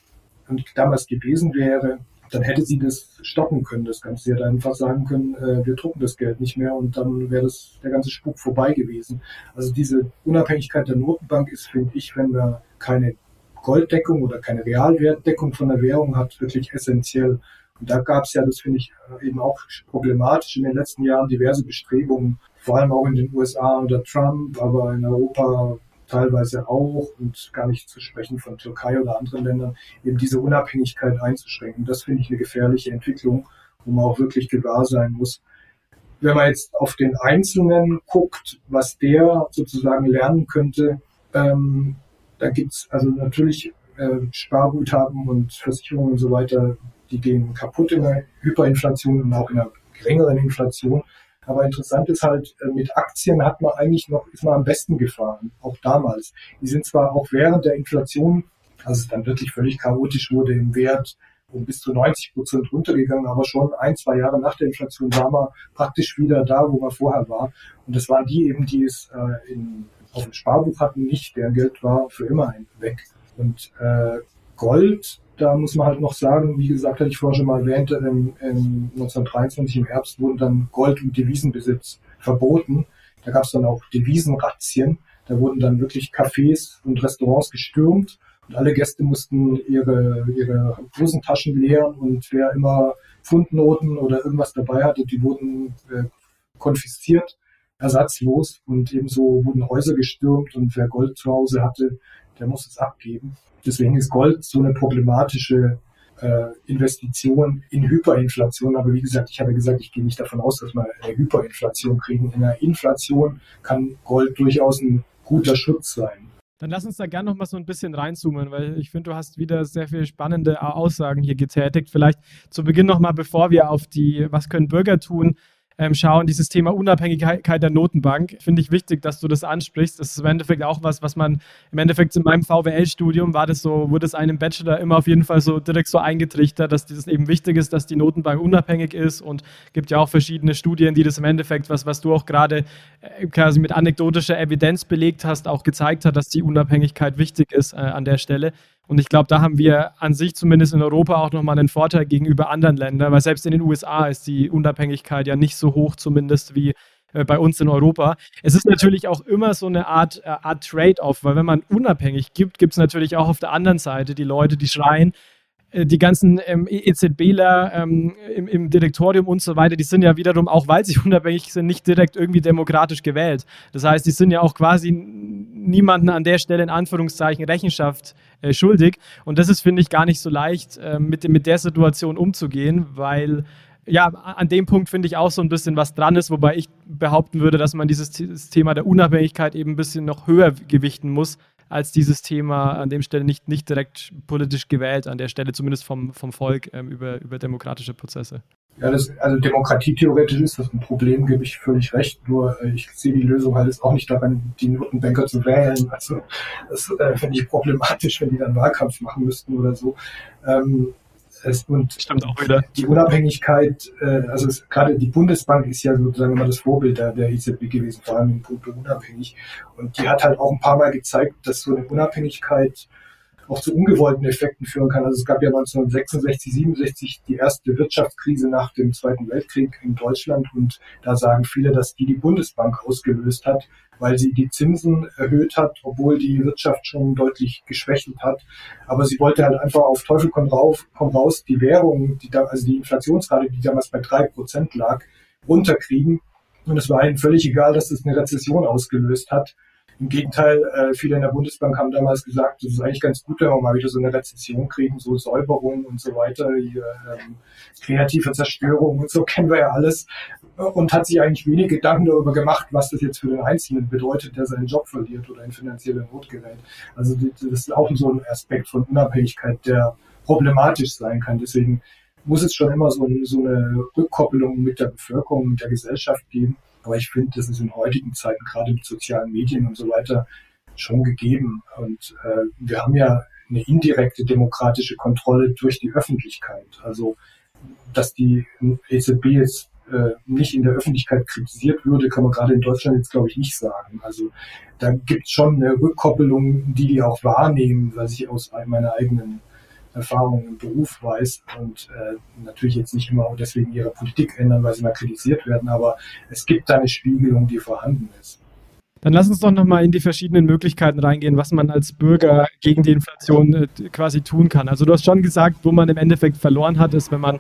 und damals gewesen wäre, dann hätte sie das stoppen können, das Ganze. Sie hätte einfach sagen können, äh, wir drucken das Geld nicht mehr und dann wäre das der ganze Spuk vorbei gewesen. Also diese Unabhängigkeit der Notenbank ist, finde ich, wenn man keine Golddeckung oder keine Realwertdeckung von der Währung hat, wirklich essentiell. Und da gab es ja, das finde ich äh, eben auch problematisch in den letzten Jahren, diverse Bestrebungen, vor allem auch in den USA unter Trump, aber in Europa teilweise auch und gar nicht zu sprechen von Türkei oder anderen Ländern, eben diese Unabhängigkeit einzuschränken. Das finde ich eine gefährliche Entwicklung, wo man auch wirklich gewahr sein muss. Wenn man jetzt auf den Einzelnen guckt, was der sozusagen lernen könnte, ähm, da gibt's also natürlich äh, Sparguthaben und Versicherungen und so weiter, die gehen kaputt in der Hyperinflation und auch in einer geringeren Inflation. Aber interessant ist halt, äh, mit Aktien hat man eigentlich noch, ist man am besten gefahren, auch damals. Die sind zwar auch während der Inflation, also es dann wirklich völlig chaotisch wurde im Wert, um bis zu 90 Prozent runtergegangen, aber schon ein, zwei Jahre nach der Inflation war man praktisch wieder da, wo man vorher war. Und das waren die eben, die es äh, in, auf dem Sparbuch hatten, nicht. Deren Geld war für immer weg. Und äh, Gold, da muss man halt noch sagen, wie gesagt, hatte ich vorher schon mal erwähnt, im, im 1923 im Herbst wurden dann Gold- und Devisenbesitz verboten. Da gab es dann auch Devisenrazzien. Da wurden dann wirklich Cafés und Restaurants gestürmt und alle Gäste mussten ihre, ihre Hosentaschen leeren und wer immer Pfundnoten oder irgendwas dabei hatte, die wurden äh, konfisziert, ersatzlos und ebenso wurden Häuser gestürmt und wer Gold zu Hause hatte, der muss es abgeben. Deswegen ist Gold so eine problematische äh, Investition in Hyperinflation. Aber wie gesagt, ich habe gesagt, ich gehe nicht davon aus, dass wir eine Hyperinflation kriegen. In einer Inflation kann Gold durchaus ein guter Schutz sein. Dann lass uns da gerne noch mal so ein bisschen reinzoomen, weil ich finde, du hast wieder sehr viele spannende Aussagen hier getätigt. Vielleicht zu Beginn noch mal, bevor wir auf die Was können Bürger tun ähm, schauen, dieses Thema Unabhängigkeit der Notenbank, finde ich wichtig, dass du das ansprichst. Das ist im Endeffekt auch was, was man im Endeffekt in meinem VWL-Studium war das so, wurde es einem Bachelor immer auf jeden Fall so direkt so eingetrichtert, dass dieses eben wichtig ist, dass die Notenbank unabhängig ist und gibt ja auch verschiedene Studien, die das im Endeffekt, was, was du auch gerade äh, quasi mit anekdotischer Evidenz belegt hast, auch gezeigt hat, dass die Unabhängigkeit wichtig ist äh, an der Stelle. Und ich glaube, da haben wir an sich zumindest in Europa auch nochmal einen Vorteil gegenüber anderen Ländern, weil selbst in den USA ist die Unabhängigkeit ja nicht so hoch, zumindest wie äh, bei uns in Europa. Es ist natürlich auch immer so eine Art, äh, Art Trade-off, weil wenn man unabhängig gibt, gibt es natürlich auch auf der anderen Seite die Leute, die schreien, die ganzen ähm, EZBler ähm, im, im, Direktorium und so weiter, die sind ja wiederum, auch weil sie unabhängig sind, nicht direkt irgendwie demokratisch gewählt. Das heißt, die sind ja auch quasi niemanden an der Stelle in Anführungszeichen Rechenschaft äh, schuldig. Und das ist, finde ich, gar nicht so leicht, äh, mit, mit der Situation umzugehen, weil ja, an dem Punkt finde ich auch so ein bisschen was dran ist, wobei ich behaupten würde, dass man dieses Thema der Unabhängigkeit eben ein bisschen noch höher gewichten muss, als dieses Thema an dem Stelle nicht, nicht direkt politisch gewählt, an der Stelle zumindest vom, vom Volk ähm, über, über demokratische Prozesse. Ja, das, also demokratietheoretisch ist das ein Problem, gebe ich völlig recht. Nur äh, ich sehe die Lösung halt jetzt auch nicht daran, die Notenbanker zu wählen. Also das äh, finde ich problematisch, wenn die dann Wahlkampf machen müssten oder so. Ähm, es, und Stimmt auch wieder. Die Unabhängigkeit, äh, also es, gerade die Bundesbank ist ja sozusagen immer das Vorbild der, der EZB gewesen, vor allem in puncto unabhängig. Und die hat halt auch ein paar Mal gezeigt, dass so eine Unabhängigkeit auch zu ungewollten Effekten führen kann. Also es gab ja 1966, 67 die erste Wirtschaftskrise nach dem Zweiten Weltkrieg in Deutschland und da sagen viele, dass die die Bundesbank ausgelöst hat, weil sie die Zinsen erhöht hat, obwohl die Wirtschaft schon deutlich geschwächelt hat. Aber sie wollte halt einfach auf Teufel komm raus, komm raus die Währung, die da, also die Inflationsrate, die damals bei drei Prozent lag, runterkriegen. Und es war ihnen völlig egal, dass es eine Rezession ausgelöst hat. Im Gegenteil, äh, viele in der Bundesbank haben damals gesagt, das ist eigentlich ganz gut, wenn wir mal wieder so eine Rezession kriegen, so Säuberung und so weiter, hier, ähm, kreative Zerstörung und so kennen wir ja alles. Und hat sich eigentlich wenig Gedanken darüber gemacht, was das jetzt für den Einzelnen bedeutet, der seinen Job verliert oder in finanzielle Not gerät. Also das ist auch so ein Aspekt von Unabhängigkeit, der problematisch sein kann. Deswegen muss es schon immer so, so eine Rückkoppelung mit der Bevölkerung, mit der Gesellschaft geben. Aber ich finde, das ist in heutigen Zeiten, gerade mit sozialen Medien und so weiter, schon gegeben. Und äh, wir haben ja eine indirekte demokratische Kontrolle durch die Öffentlichkeit. Also, dass die EZB jetzt äh, nicht in der Öffentlichkeit kritisiert würde, kann man gerade in Deutschland jetzt, glaube ich, nicht sagen. Also da gibt es schon eine Rückkoppelung, die die auch wahrnehmen, was ich aus meiner eigenen Erfahrung im Beruf weiß und äh, natürlich jetzt nicht immer deswegen ihre Politik ändern, weil sie mal kritisiert werden, aber es gibt da eine Spiegelung, die vorhanden ist. Dann lass uns doch nochmal in die verschiedenen Möglichkeiten reingehen, was man als Bürger gegen die Inflation äh, quasi tun kann. Also du hast schon gesagt, wo man im Endeffekt verloren hat, ist, wenn man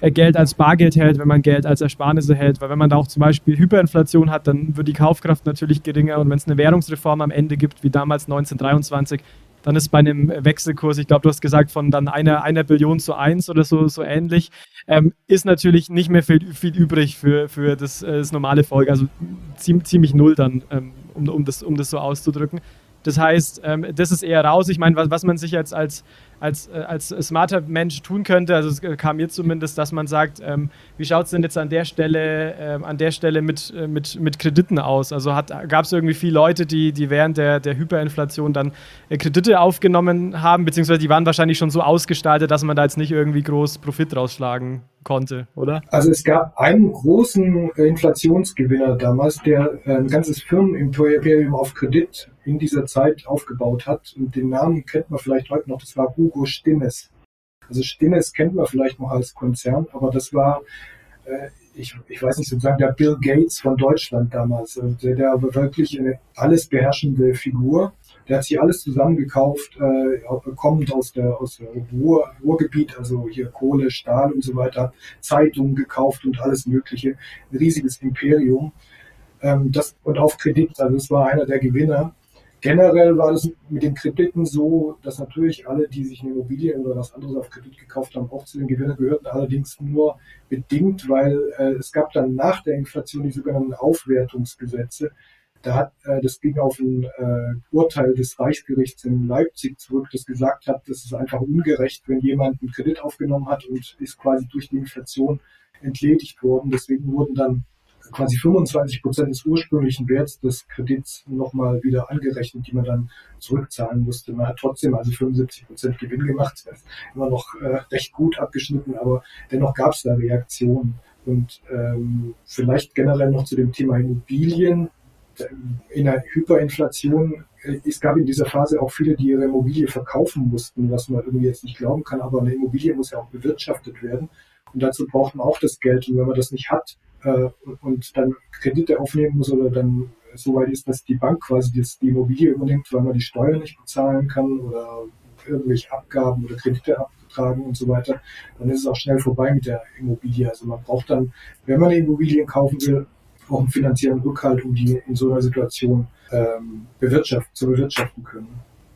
äh, Geld als Bargeld hält, wenn man Geld als Ersparnisse hält, weil wenn man da auch zum Beispiel Hyperinflation hat, dann wird die Kaufkraft natürlich geringer und wenn es eine Währungsreform am Ende gibt, wie damals 1923, dann ist bei einem Wechselkurs, ich glaube, du hast gesagt, von dann einer, einer Billion zu eins oder so, so ähnlich, ähm, ist natürlich nicht mehr viel, viel übrig für, für das, äh, das normale Volk. Also ziemlich, null dann, ähm, um, um, das, um das so auszudrücken. Das heißt, ähm, das ist eher raus. Ich meine, was, was man sich jetzt als, als, äh, als smarter Mensch tun könnte. Also es kam mir zumindest, dass man sagt, ähm, wie schaut es denn jetzt an der Stelle, ähm, an der Stelle mit, äh, mit, mit Krediten aus? Also gab es irgendwie viele Leute, die, die während der, der Hyperinflation dann äh, Kredite aufgenommen haben, beziehungsweise die waren wahrscheinlich schon so ausgestaltet, dass man da jetzt nicht irgendwie groß Profit rausschlagen konnte, oder? Also es gab einen großen Inflationsgewinner damals, der äh, ein ganzes Firmenimperium auf Kredit in dieser Zeit aufgebaut hat. Und den Namen kennt man vielleicht heute noch, das war Hugo Stinnes. Also Stinnes kennt man vielleicht noch als Konzern, aber das war, äh, ich, ich weiß nicht sozusagen, der Bill Gates von Deutschland damals. Also der, der war wirklich eine alles beherrschende Figur. Der hat sich alles zusammengekauft, äh, kommend aus der, aus der Ruhr, Ruhrgebiet, also hier Kohle, Stahl und so weiter, Zeitungen gekauft und alles Mögliche. Ein riesiges Imperium. Ähm, das, und auf Kredit, also es war einer der Gewinner. Generell war das mit den Krediten so, dass natürlich alle, die sich eine Immobilie oder was anderes auf Kredit gekauft haben, auch zu den Gewinnern gehörten, allerdings nur bedingt, weil äh, es gab dann nach der Inflation die sogenannten Aufwertungsgesetze. Da hat, äh, das ging auf ein äh, Urteil des Reichsgerichts in Leipzig zurück, das gesagt hat, das ist einfach ungerecht, wenn jemand einen Kredit aufgenommen hat und ist quasi durch die Inflation entledigt worden. Deswegen wurden dann quasi 25 Prozent des ursprünglichen Werts des Kredits nochmal wieder angerechnet, die man dann zurückzahlen musste. Man hat trotzdem also 75 Prozent Gewinn gemacht, das ist immer noch äh, recht gut abgeschnitten, aber dennoch gab es da Reaktionen. Und ähm, vielleicht generell noch zu dem Thema Immobilien. In der Hyperinflation, äh, es gab in dieser Phase auch viele, die ihre Immobilie verkaufen mussten, was man irgendwie jetzt nicht glauben kann, aber eine Immobilie muss ja auch bewirtschaftet werden. Und dazu braucht man auch das Geld. Und wenn man das nicht hat, äh, und dann Kredite aufnehmen muss oder dann so weit ist, dass die Bank quasi das, die Immobilie übernimmt, weil man die Steuern nicht bezahlen kann oder irgendwelche Abgaben oder Kredite abgetragen und so weiter, dann ist es auch schnell vorbei mit der Immobilie. Also man braucht dann, wenn man eine Immobilie kaufen will, auch einen finanziellen Rückhalt, um die in so einer Situation ähm, bewirtschaften, zu bewirtschaften können.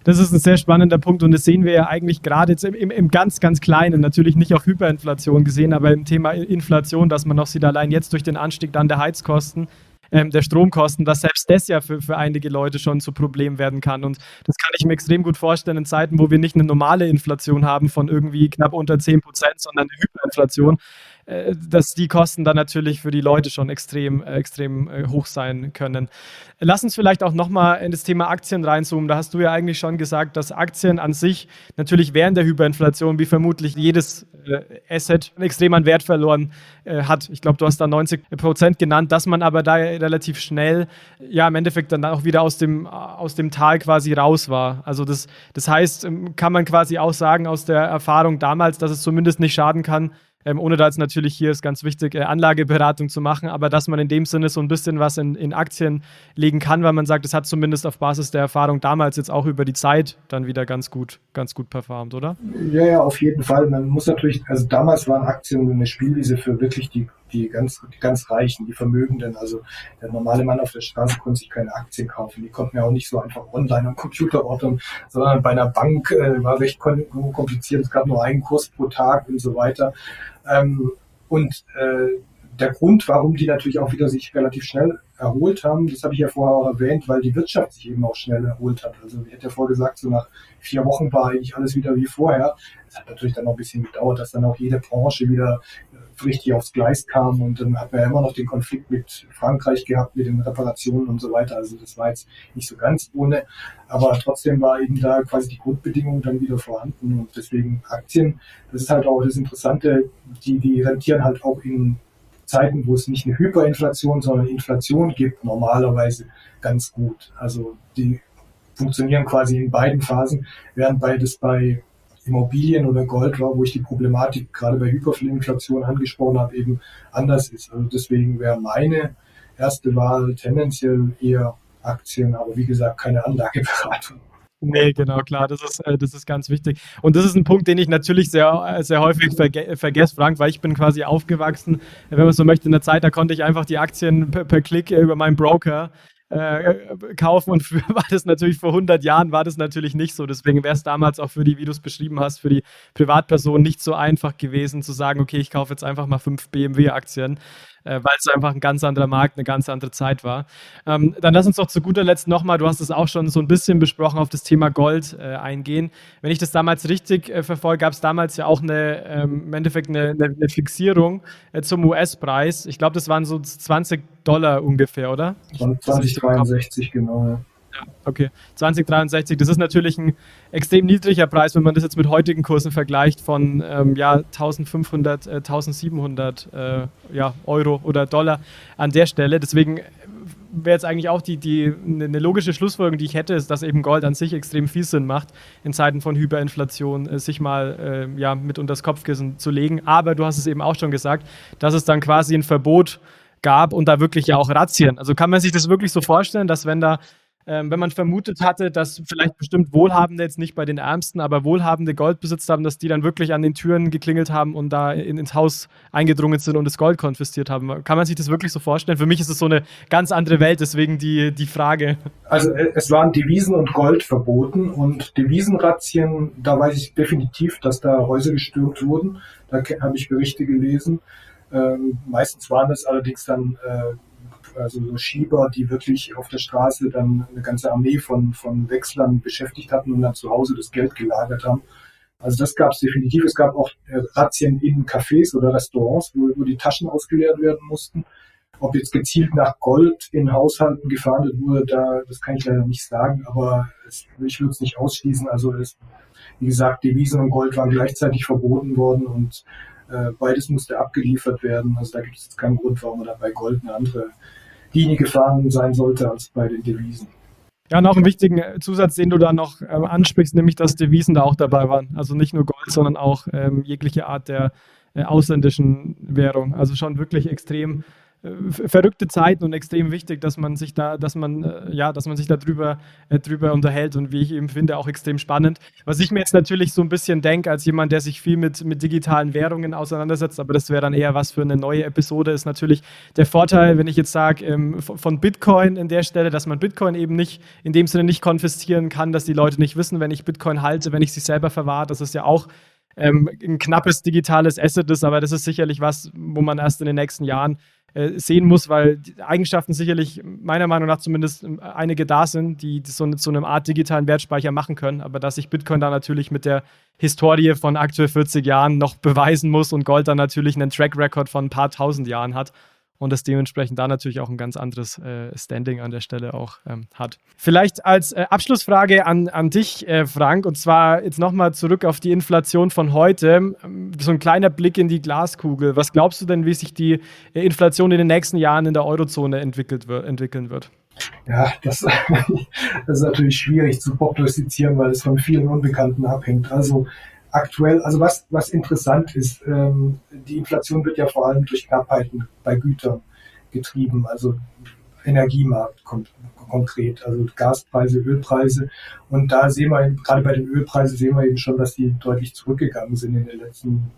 Das ist ein sehr spannender Punkt und das sehen wir ja eigentlich gerade jetzt im, im, im, ganz, ganz Kleinen, natürlich nicht auf Hyperinflation gesehen, aber im Thema Inflation, dass man noch sieht, allein jetzt durch den Anstieg dann der Heizkosten, ähm, der Stromkosten, dass selbst das ja für, für einige Leute schon zu Problem werden kann. Und das kann ich mir extrem gut vorstellen in Zeiten, wo wir nicht eine normale Inflation haben von irgendwie knapp unter 10 Prozent, sondern eine Hyperinflation, äh, dass die Kosten dann natürlich für die Leute schon extrem, äh, extrem äh, hoch sein können. Lass uns vielleicht auch nochmal in das Thema Aktien reinzoomen. Da hast du ja eigentlich schon gesagt, dass Aktien an sich natürlich während der Hyperinflation, wie vermutlich jedes Asset, extrem an Wert verloren hat. Ich glaube, du hast da 90 Prozent genannt, dass man aber da relativ schnell, ja, im Endeffekt dann auch wieder aus dem, aus dem Tal quasi raus war. Also das, das heißt, ähm, kann man quasi auch sagen aus der Erfahrung damals, dass es zumindest nicht schaden kann, ähm, ohne da jetzt natürlich hier ist ganz wichtig, äh, Anlageberatung zu machen, aber dass man in dem Sinne so ein bisschen was in, in Aktien legen kann, weil man sagt, es hat zumindest auf Basis der Erfahrung damals jetzt auch über die Zeit dann wieder ganz gut, ganz gut performt, oder? Ja, ja, auf jeden Fall. Man muss natürlich, also damals waren Aktien eine Spielwiese für wirklich die die ganz, die ganz Reichen, die Vermögenden. Also der normale Mann auf der Straße konnte sich keine Aktien kaufen. Die konnten ja auch nicht so einfach online am Computer ordnen, sondern bei einer Bank äh, war recht kompliziert. Es gab nur einen Kurs pro Tag und so weiter. Ähm, und äh, der Grund, warum die natürlich auch wieder sich relativ schnell erholt haben, das habe ich ja vorher auch erwähnt, weil die Wirtschaft sich eben auch schnell erholt hat. Also ich hätte ja vorher gesagt, so nach vier Wochen war eigentlich alles wieder wie vorher. Es hat natürlich dann noch ein bisschen gedauert, dass dann auch jede Branche wieder richtig aufs Gleis kam und dann hat man ja immer noch den Konflikt mit Frankreich gehabt, mit den Reparationen und so weiter. Also das war jetzt nicht so ganz ohne, aber trotzdem war eben da quasi die Grundbedingung dann wieder vorhanden und deswegen Aktien, das ist halt auch das Interessante, die, die rentieren halt auch in Zeiten, wo es nicht eine Hyperinflation, sondern Inflation gibt, normalerweise ganz gut. Also die funktionieren quasi in beiden Phasen, während beides bei Immobilien oder Gold war, wo ich die Problematik gerade bei Hyperinflation angesprochen habe, eben anders ist. Also deswegen wäre meine erste Wahl tendenziell eher Aktien, aber wie gesagt keine Anlageberatung. Nee, genau, klar, das ist, äh, das ist ganz wichtig. Und das ist ein Punkt, den ich natürlich sehr, äh, sehr häufig verge vergesse, Frank, weil ich bin quasi aufgewachsen, wenn man so möchte, in der Zeit, da konnte ich einfach die Aktien per, per Klick über meinen Broker äh, kaufen und für, war das natürlich vor 100 Jahren war das natürlich nicht so. Deswegen wäre es damals auch für die, wie du es beschrieben hast, für die Privatperson nicht so einfach gewesen zu sagen, okay, ich kaufe jetzt einfach mal fünf BMW-Aktien. Äh, weil es einfach ein ganz anderer Markt, eine ganz andere Zeit war. Ähm, dann lass uns doch zu guter Letzt nochmal, du hast es auch schon so ein bisschen besprochen, auf das Thema Gold äh, eingehen. Wenn ich das damals richtig äh, verfolge, gab es damals ja auch eine, ähm, im Endeffekt eine, eine, eine Fixierung äh, zum US-Preis. Ich glaube, das waren so 20 Dollar ungefähr, oder? 2063, genau. Ja. Okay. 2063, das ist natürlich ein extrem niedriger Preis, wenn man das jetzt mit heutigen Kursen vergleicht von ähm, ja, 1500, äh, 1700 äh, ja, Euro oder Dollar an der Stelle. Deswegen wäre jetzt eigentlich auch die, die, eine logische Schlussfolgerung, die ich hätte, ist, dass eben Gold an sich extrem viel Sinn macht, in Zeiten von Hyperinflation äh, sich mal äh, ja, mit unter das Kopfkissen zu legen. Aber du hast es eben auch schon gesagt, dass es dann quasi ein Verbot gab und da wirklich ja auch Razzien. Also kann man sich das wirklich so vorstellen, dass wenn da ähm, wenn man vermutet hatte, dass vielleicht bestimmt Wohlhabende, jetzt nicht bei den Ärmsten, aber Wohlhabende Goldbesitzt haben, dass die dann wirklich an den Türen geklingelt haben und da in, ins Haus eingedrungen sind und das Gold konfisziert haben. Kann man sich das wirklich so vorstellen? Für mich ist es so eine ganz andere Welt, deswegen die, die Frage. Also äh, es waren Devisen und Gold verboten und Devisenrazzien, da weiß ich definitiv, dass da Häuser gestürmt wurden. Da habe ich Berichte gelesen. Ähm, meistens waren es allerdings dann äh, also so Schieber, die wirklich auf der Straße dann eine ganze Armee von, von Wechslern beschäftigt hatten und dann zu Hause das Geld gelagert haben. Also das gab es definitiv. Es gab auch äh, Razzien in Cafés oder Restaurants, wo, wo die Taschen ausgeleert werden mussten. Ob jetzt gezielt nach Gold in Haushalten gefahndet wurde, da, das kann ich leider nicht sagen, aber es, ich würde es nicht ausschließen. Also es, wie gesagt, Devisen und Gold waren gleichzeitig verboten worden und äh, beides musste abgeliefert werden. Also da gibt es jetzt keinen Grund, warum man da bei Gold eine andere Linie gefahren sein sollte als bei den Devisen. Ja, noch einen wichtigen äh, Zusatz, den du da noch ähm, ansprichst, nämlich, dass Devisen da auch dabei waren. Also nicht nur Gold, sondern auch ähm, jegliche Art der äh, ausländischen Währung. Also schon wirklich extrem verrückte Zeiten und extrem wichtig, dass man sich da, dass man, äh, ja, dass man sich darüber äh, drüber unterhält und wie ich eben finde, auch extrem spannend. Was ich mir jetzt natürlich so ein bisschen denke, als jemand, der sich viel mit, mit digitalen Währungen auseinandersetzt, aber das wäre dann eher was für eine neue Episode, ist natürlich der Vorteil, wenn ich jetzt sage, ähm, von Bitcoin in der Stelle, dass man Bitcoin eben nicht in dem Sinne nicht konfiszieren kann, dass die Leute nicht wissen, wenn ich Bitcoin halte, wenn ich sie selber verwahre, das ist ja auch ähm, ein knappes digitales Asset ist, aber das ist sicherlich was, wo man erst in den nächsten Jahren äh, sehen muss, weil Eigenschaften sicherlich meiner Meinung nach zumindest ähm, einige da sind, die, so zu einem Art digitalen Wertspeicher machen können, aber dass sich Bitcoin da natürlich mit der Historie von aktuell 40 Jahren noch beweisen muss und Gold dann natürlich einen Track Record von ein paar tausend Jahren hat und das dementsprechend da natürlich auch ein ganz anderes äh, Standing an der Stelle auch ähm, hat. Vielleicht als äh, Abschlussfrage an, an dich, äh, Frank, und zwar jetzt nochmal zurück auf die Inflation von heute. Ähm, so ein kleiner Blick in die Glaskugel. Was glaubst du denn, wie sich die äh, Inflation in den nächsten Jahren in der Eurozone entwickelt wird, entwickeln wird? Ja, das, das ist natürlich schwierig zu prognostizieren, weil es von vielen Unbekannten abhängt. Also aktuell, also was, was interessant ist, ähm, die Inflation wird ja vor allem durch Knappheiten bei Gütern getrieben, also Energiemarkt kommt konkret, also Gaspreise, Ölpreise. Und da sehen wir, gerade bei den Ölpreisen sehen wir eben schon, dass die deutlich zurückgegangen sind in den letzten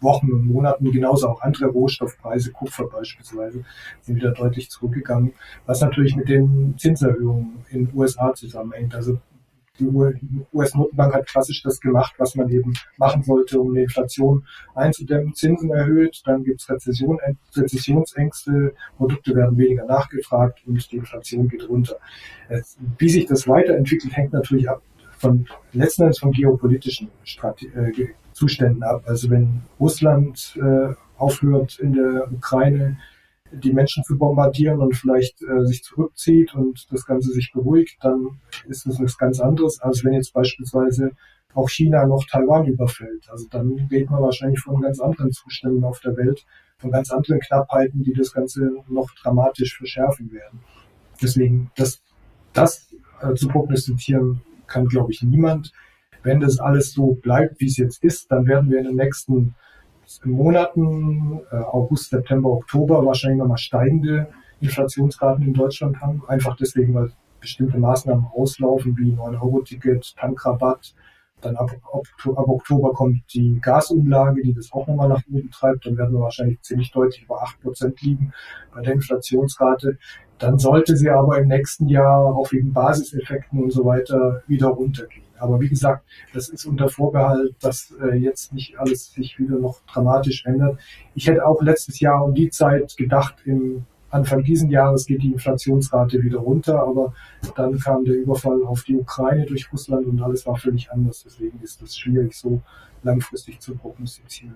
Wochen und Monaten. Genauso auch andere Rohstoffpreise, Kupfer beispielsweise, sind wieder deutlich zurückgegangen, was natürlich mit den Zinserhöhungen in den USA zusammenhängt. Also die US-Notenbank hat klassisch das gemacht, was man eben machen sollte, um die Inflation einzudämmen. Zinsen erhöht, dann gibt es Rezession, Rezessionsängste, Produkte werden weniger nachgefragt und die Inflation geht runter. Wie sich das weiterentwickelt, hängt natürlich ab von letzten Endes von geopolitischen Strate äh, Zuständen ab. Also wenn Russland äh, aufhört in der Ukraine die Menschen zu bombardieren und vielleicht äh, sich zurückzieht und das Ganze sich beruhigt, dann ist das nichts ganz anderes, als wenn jetzt beispielsweise auch China noch Taiwan überfällt. Also dann reden wir wahrscheinlich von ganz anderen Zuständen auf der Welt, von ganz anderen Knappheiten, die das Ganze noch dramatisch verschärfen werden. Deswegen, das, das äh, zu prognostizieren kann, glaube ich, niemand. Wenn das alles so bleibt, wie es jetzt ist, dann werden wir in den nächsten Monaten, äh, August, September, Oktober, wahrscheinlich nochmal steigende Inflationsraten in Deutschland haben. Einfach deswegen, weil bestimmte Maßnahmen auslaufen, wie 9-Euro-Ticket, Tankrabatt. Dann ab, ab, ab, Oktober kommt die Gasumlage, die das auch nochmal nach oben treibt. Dann werden wir wahrscheinlich ziemlich deutlich über 8% liegen bei der Inflationsrate. Dann sollte sie aber im nächsten Jahr auch wegen Basiseffekten und so weiter wieder runtergehen. Aber wie gesagt, das ist unter Vorbehalt, dass äh, jetzt nicht alles sich wieder noch dramatisch ändert. Ich hätte auch letztes Jahr um die Zeit gedacht, im Anfang diesen Jahres geht die Inflationsrate wieder runter, aber dann kam der Überfall auf die Ukraine durch Russland und alles war völlig anders. Deswegen ist das schwierig so langfristig zu prognostizieren.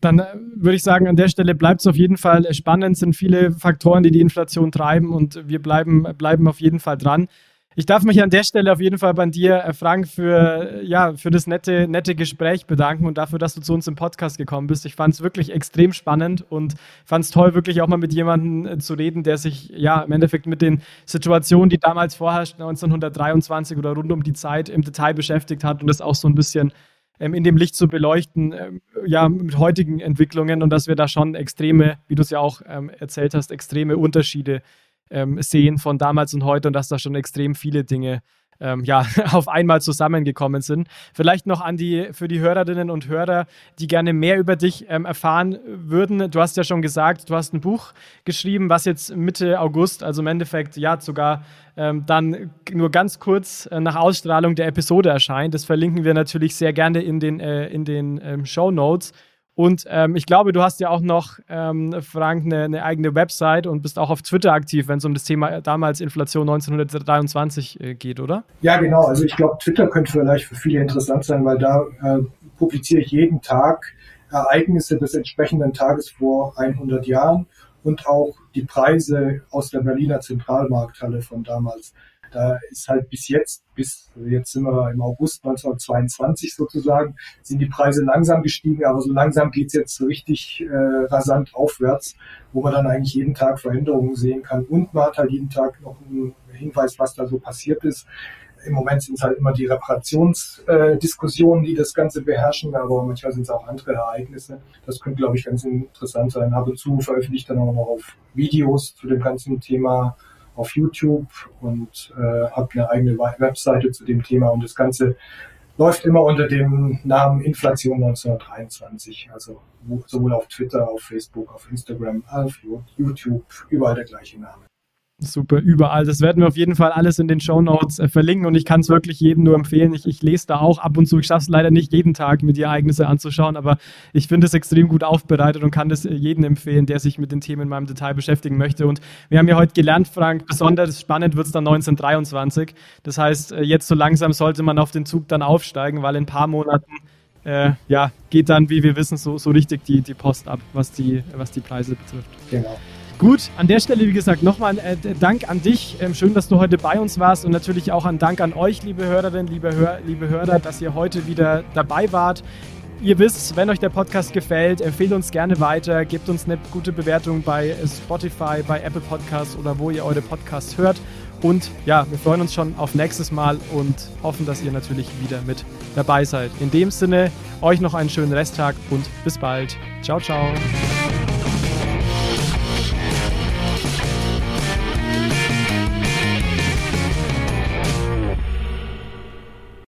Dann äh, würde ich sagen, an der Stelle bleibt es auf jeden Fall spannend, Es sind viele Faktoren, die die Inflation treiben und wir bleiben, bleiben auf jeden Fall dran. Ich darf mich an der Stelle auf jeden Fall bei dir, äh, Frank, für, ja, für das nette, nette Gespräch bedanken und dafür, dass du zu uns im Podcast gekommen bist. Ich fand es wirklich extrem spannend und fand es toll, wirklich auch mal mit jemandem äh, zu reden, der sich ja im Endeffekt mit den Situationen, die damals vorherrschten, 1923 oder rund um die Zeit im Detail beschäftigt hat und das auch so ein bisschen in dem Licht zu beleuchten, ähm, ja, mit heutigen Entwicklungen und dass wir da schon extreme, wie du es ja auch ähm, erzählt hast, extreme Unterschiede ähm, sehen von damals und heute und dass da schon extrem viele Dinge ähm, ja, auf einmal zusammengekommen sind. Vielleicht noch an die, für die Hörerinnen und Hörer, die gerne mehr über dich ähm, erfahren würden. Du hast ja schon gesagt, du hast ein Buch geschrieben, was jetzt Mitte August, also im Endeffekt ja sogar ähm, dann nur ganz kurz äh, nach Ausstrahlung der Episode erscheint. Das verlinken wir natürlich sehr gerne in den, äh, in den ähm, Show Notes. Und ähm, ich glaube, du hast ja auch noch, ähm, Frank, eine, eine, eigene Website und bist auch auf Twitter aktiv, wenn es um das Thema damals Inflation 1923 äh, geht, oder? Ja, genau. Also ich glaube, Twitter könnte vielleicht für viele interessant sein, weil da äh, publiziere ich jeden Tag Ereignisse des entsprechenden Tages vor 100 Jahren und auch die Preise aus der Berliner Zentralmarkthalle von damals. Da ist halt bis jetzt, bis jetzt sind wir im August 1922 sozusagen, sind die Preise langsam gestiegen, aber so langsam geht's jetzt so richtig äh, rasant aufwärts, wo man dann eigentlich jeden Tag Veränderungen sehen kann. Und man hat halt jeden Tag noch einen Hinweis, was da so passiert ist. Im Moment sind es halt immer die Reparationsdiskussionen, äh, die das Ganze beherrschen, aber manchmal sind es auch andere Ereignisse. Das könnte, glaube ich, ganz interessant sein. Ab und zu veröffentlicht dann auch noch auf Videos zu dem ganzen Thema auf YouTube und äh, habe eine eigene Webseite zu dem Thema und das Ganze läuft immer unter dem Namen Inflation 1923. Also sowohl auf Twitter, auf Facebook, auf Instagram, auf YouTube, überall der gleiche Name. Super, überall. Das werden wir auf jeden Fall alles in den Show Notes äh, verlinken und ich kann es wirklich jedem nur empfehlen. Ich, ich lese da auch ab und zu. Ich schaffe es leider nicht jeden Tag, mir die Ereignisse anzuschauen, aber ich finde es extrem gut aufbereitet und kann das äh, jedem empfehlen, der sich mit den Themen in meinem Detail beschäftigen möchte. Und wir haben ja heute gelernt, Frank, besonders spannend wird es dann 1923. Das heißt, äh, jetzt so langsam sollte man auf den Zug dann aufsteigen, weil in ein paar Monaten äh, ja, geht dann, wie wir wissen, so, so richtig die, die Post ab, was die, was die Preise betrifft. Genau. Gut, an der Stelle, wie gesagt, nochmal äh, Dank an dich. Ähm, schön, dass du heute bei uns warst und natürlich auch ein Dank an euch, liebe Hörerinnen, liebe, Hör liebe Hörer, dass ihr heute wieder dabei wart. Ihr wisst, wenn euch der Podcast gefällt, empfehlt uns gerne weiter, gebt uns eine gute Bewertung bei Spotify, bei Apple Podcasts oder wo ihr eure Podcasts hört. Und ja, wir freuen uns schon auf nächstes Mal und hoffen, dass ihr natürlich wieder mit dabei seid. In dem Sinne, euch noch einen schönen Resttag und bis bald. Ciao, ciao.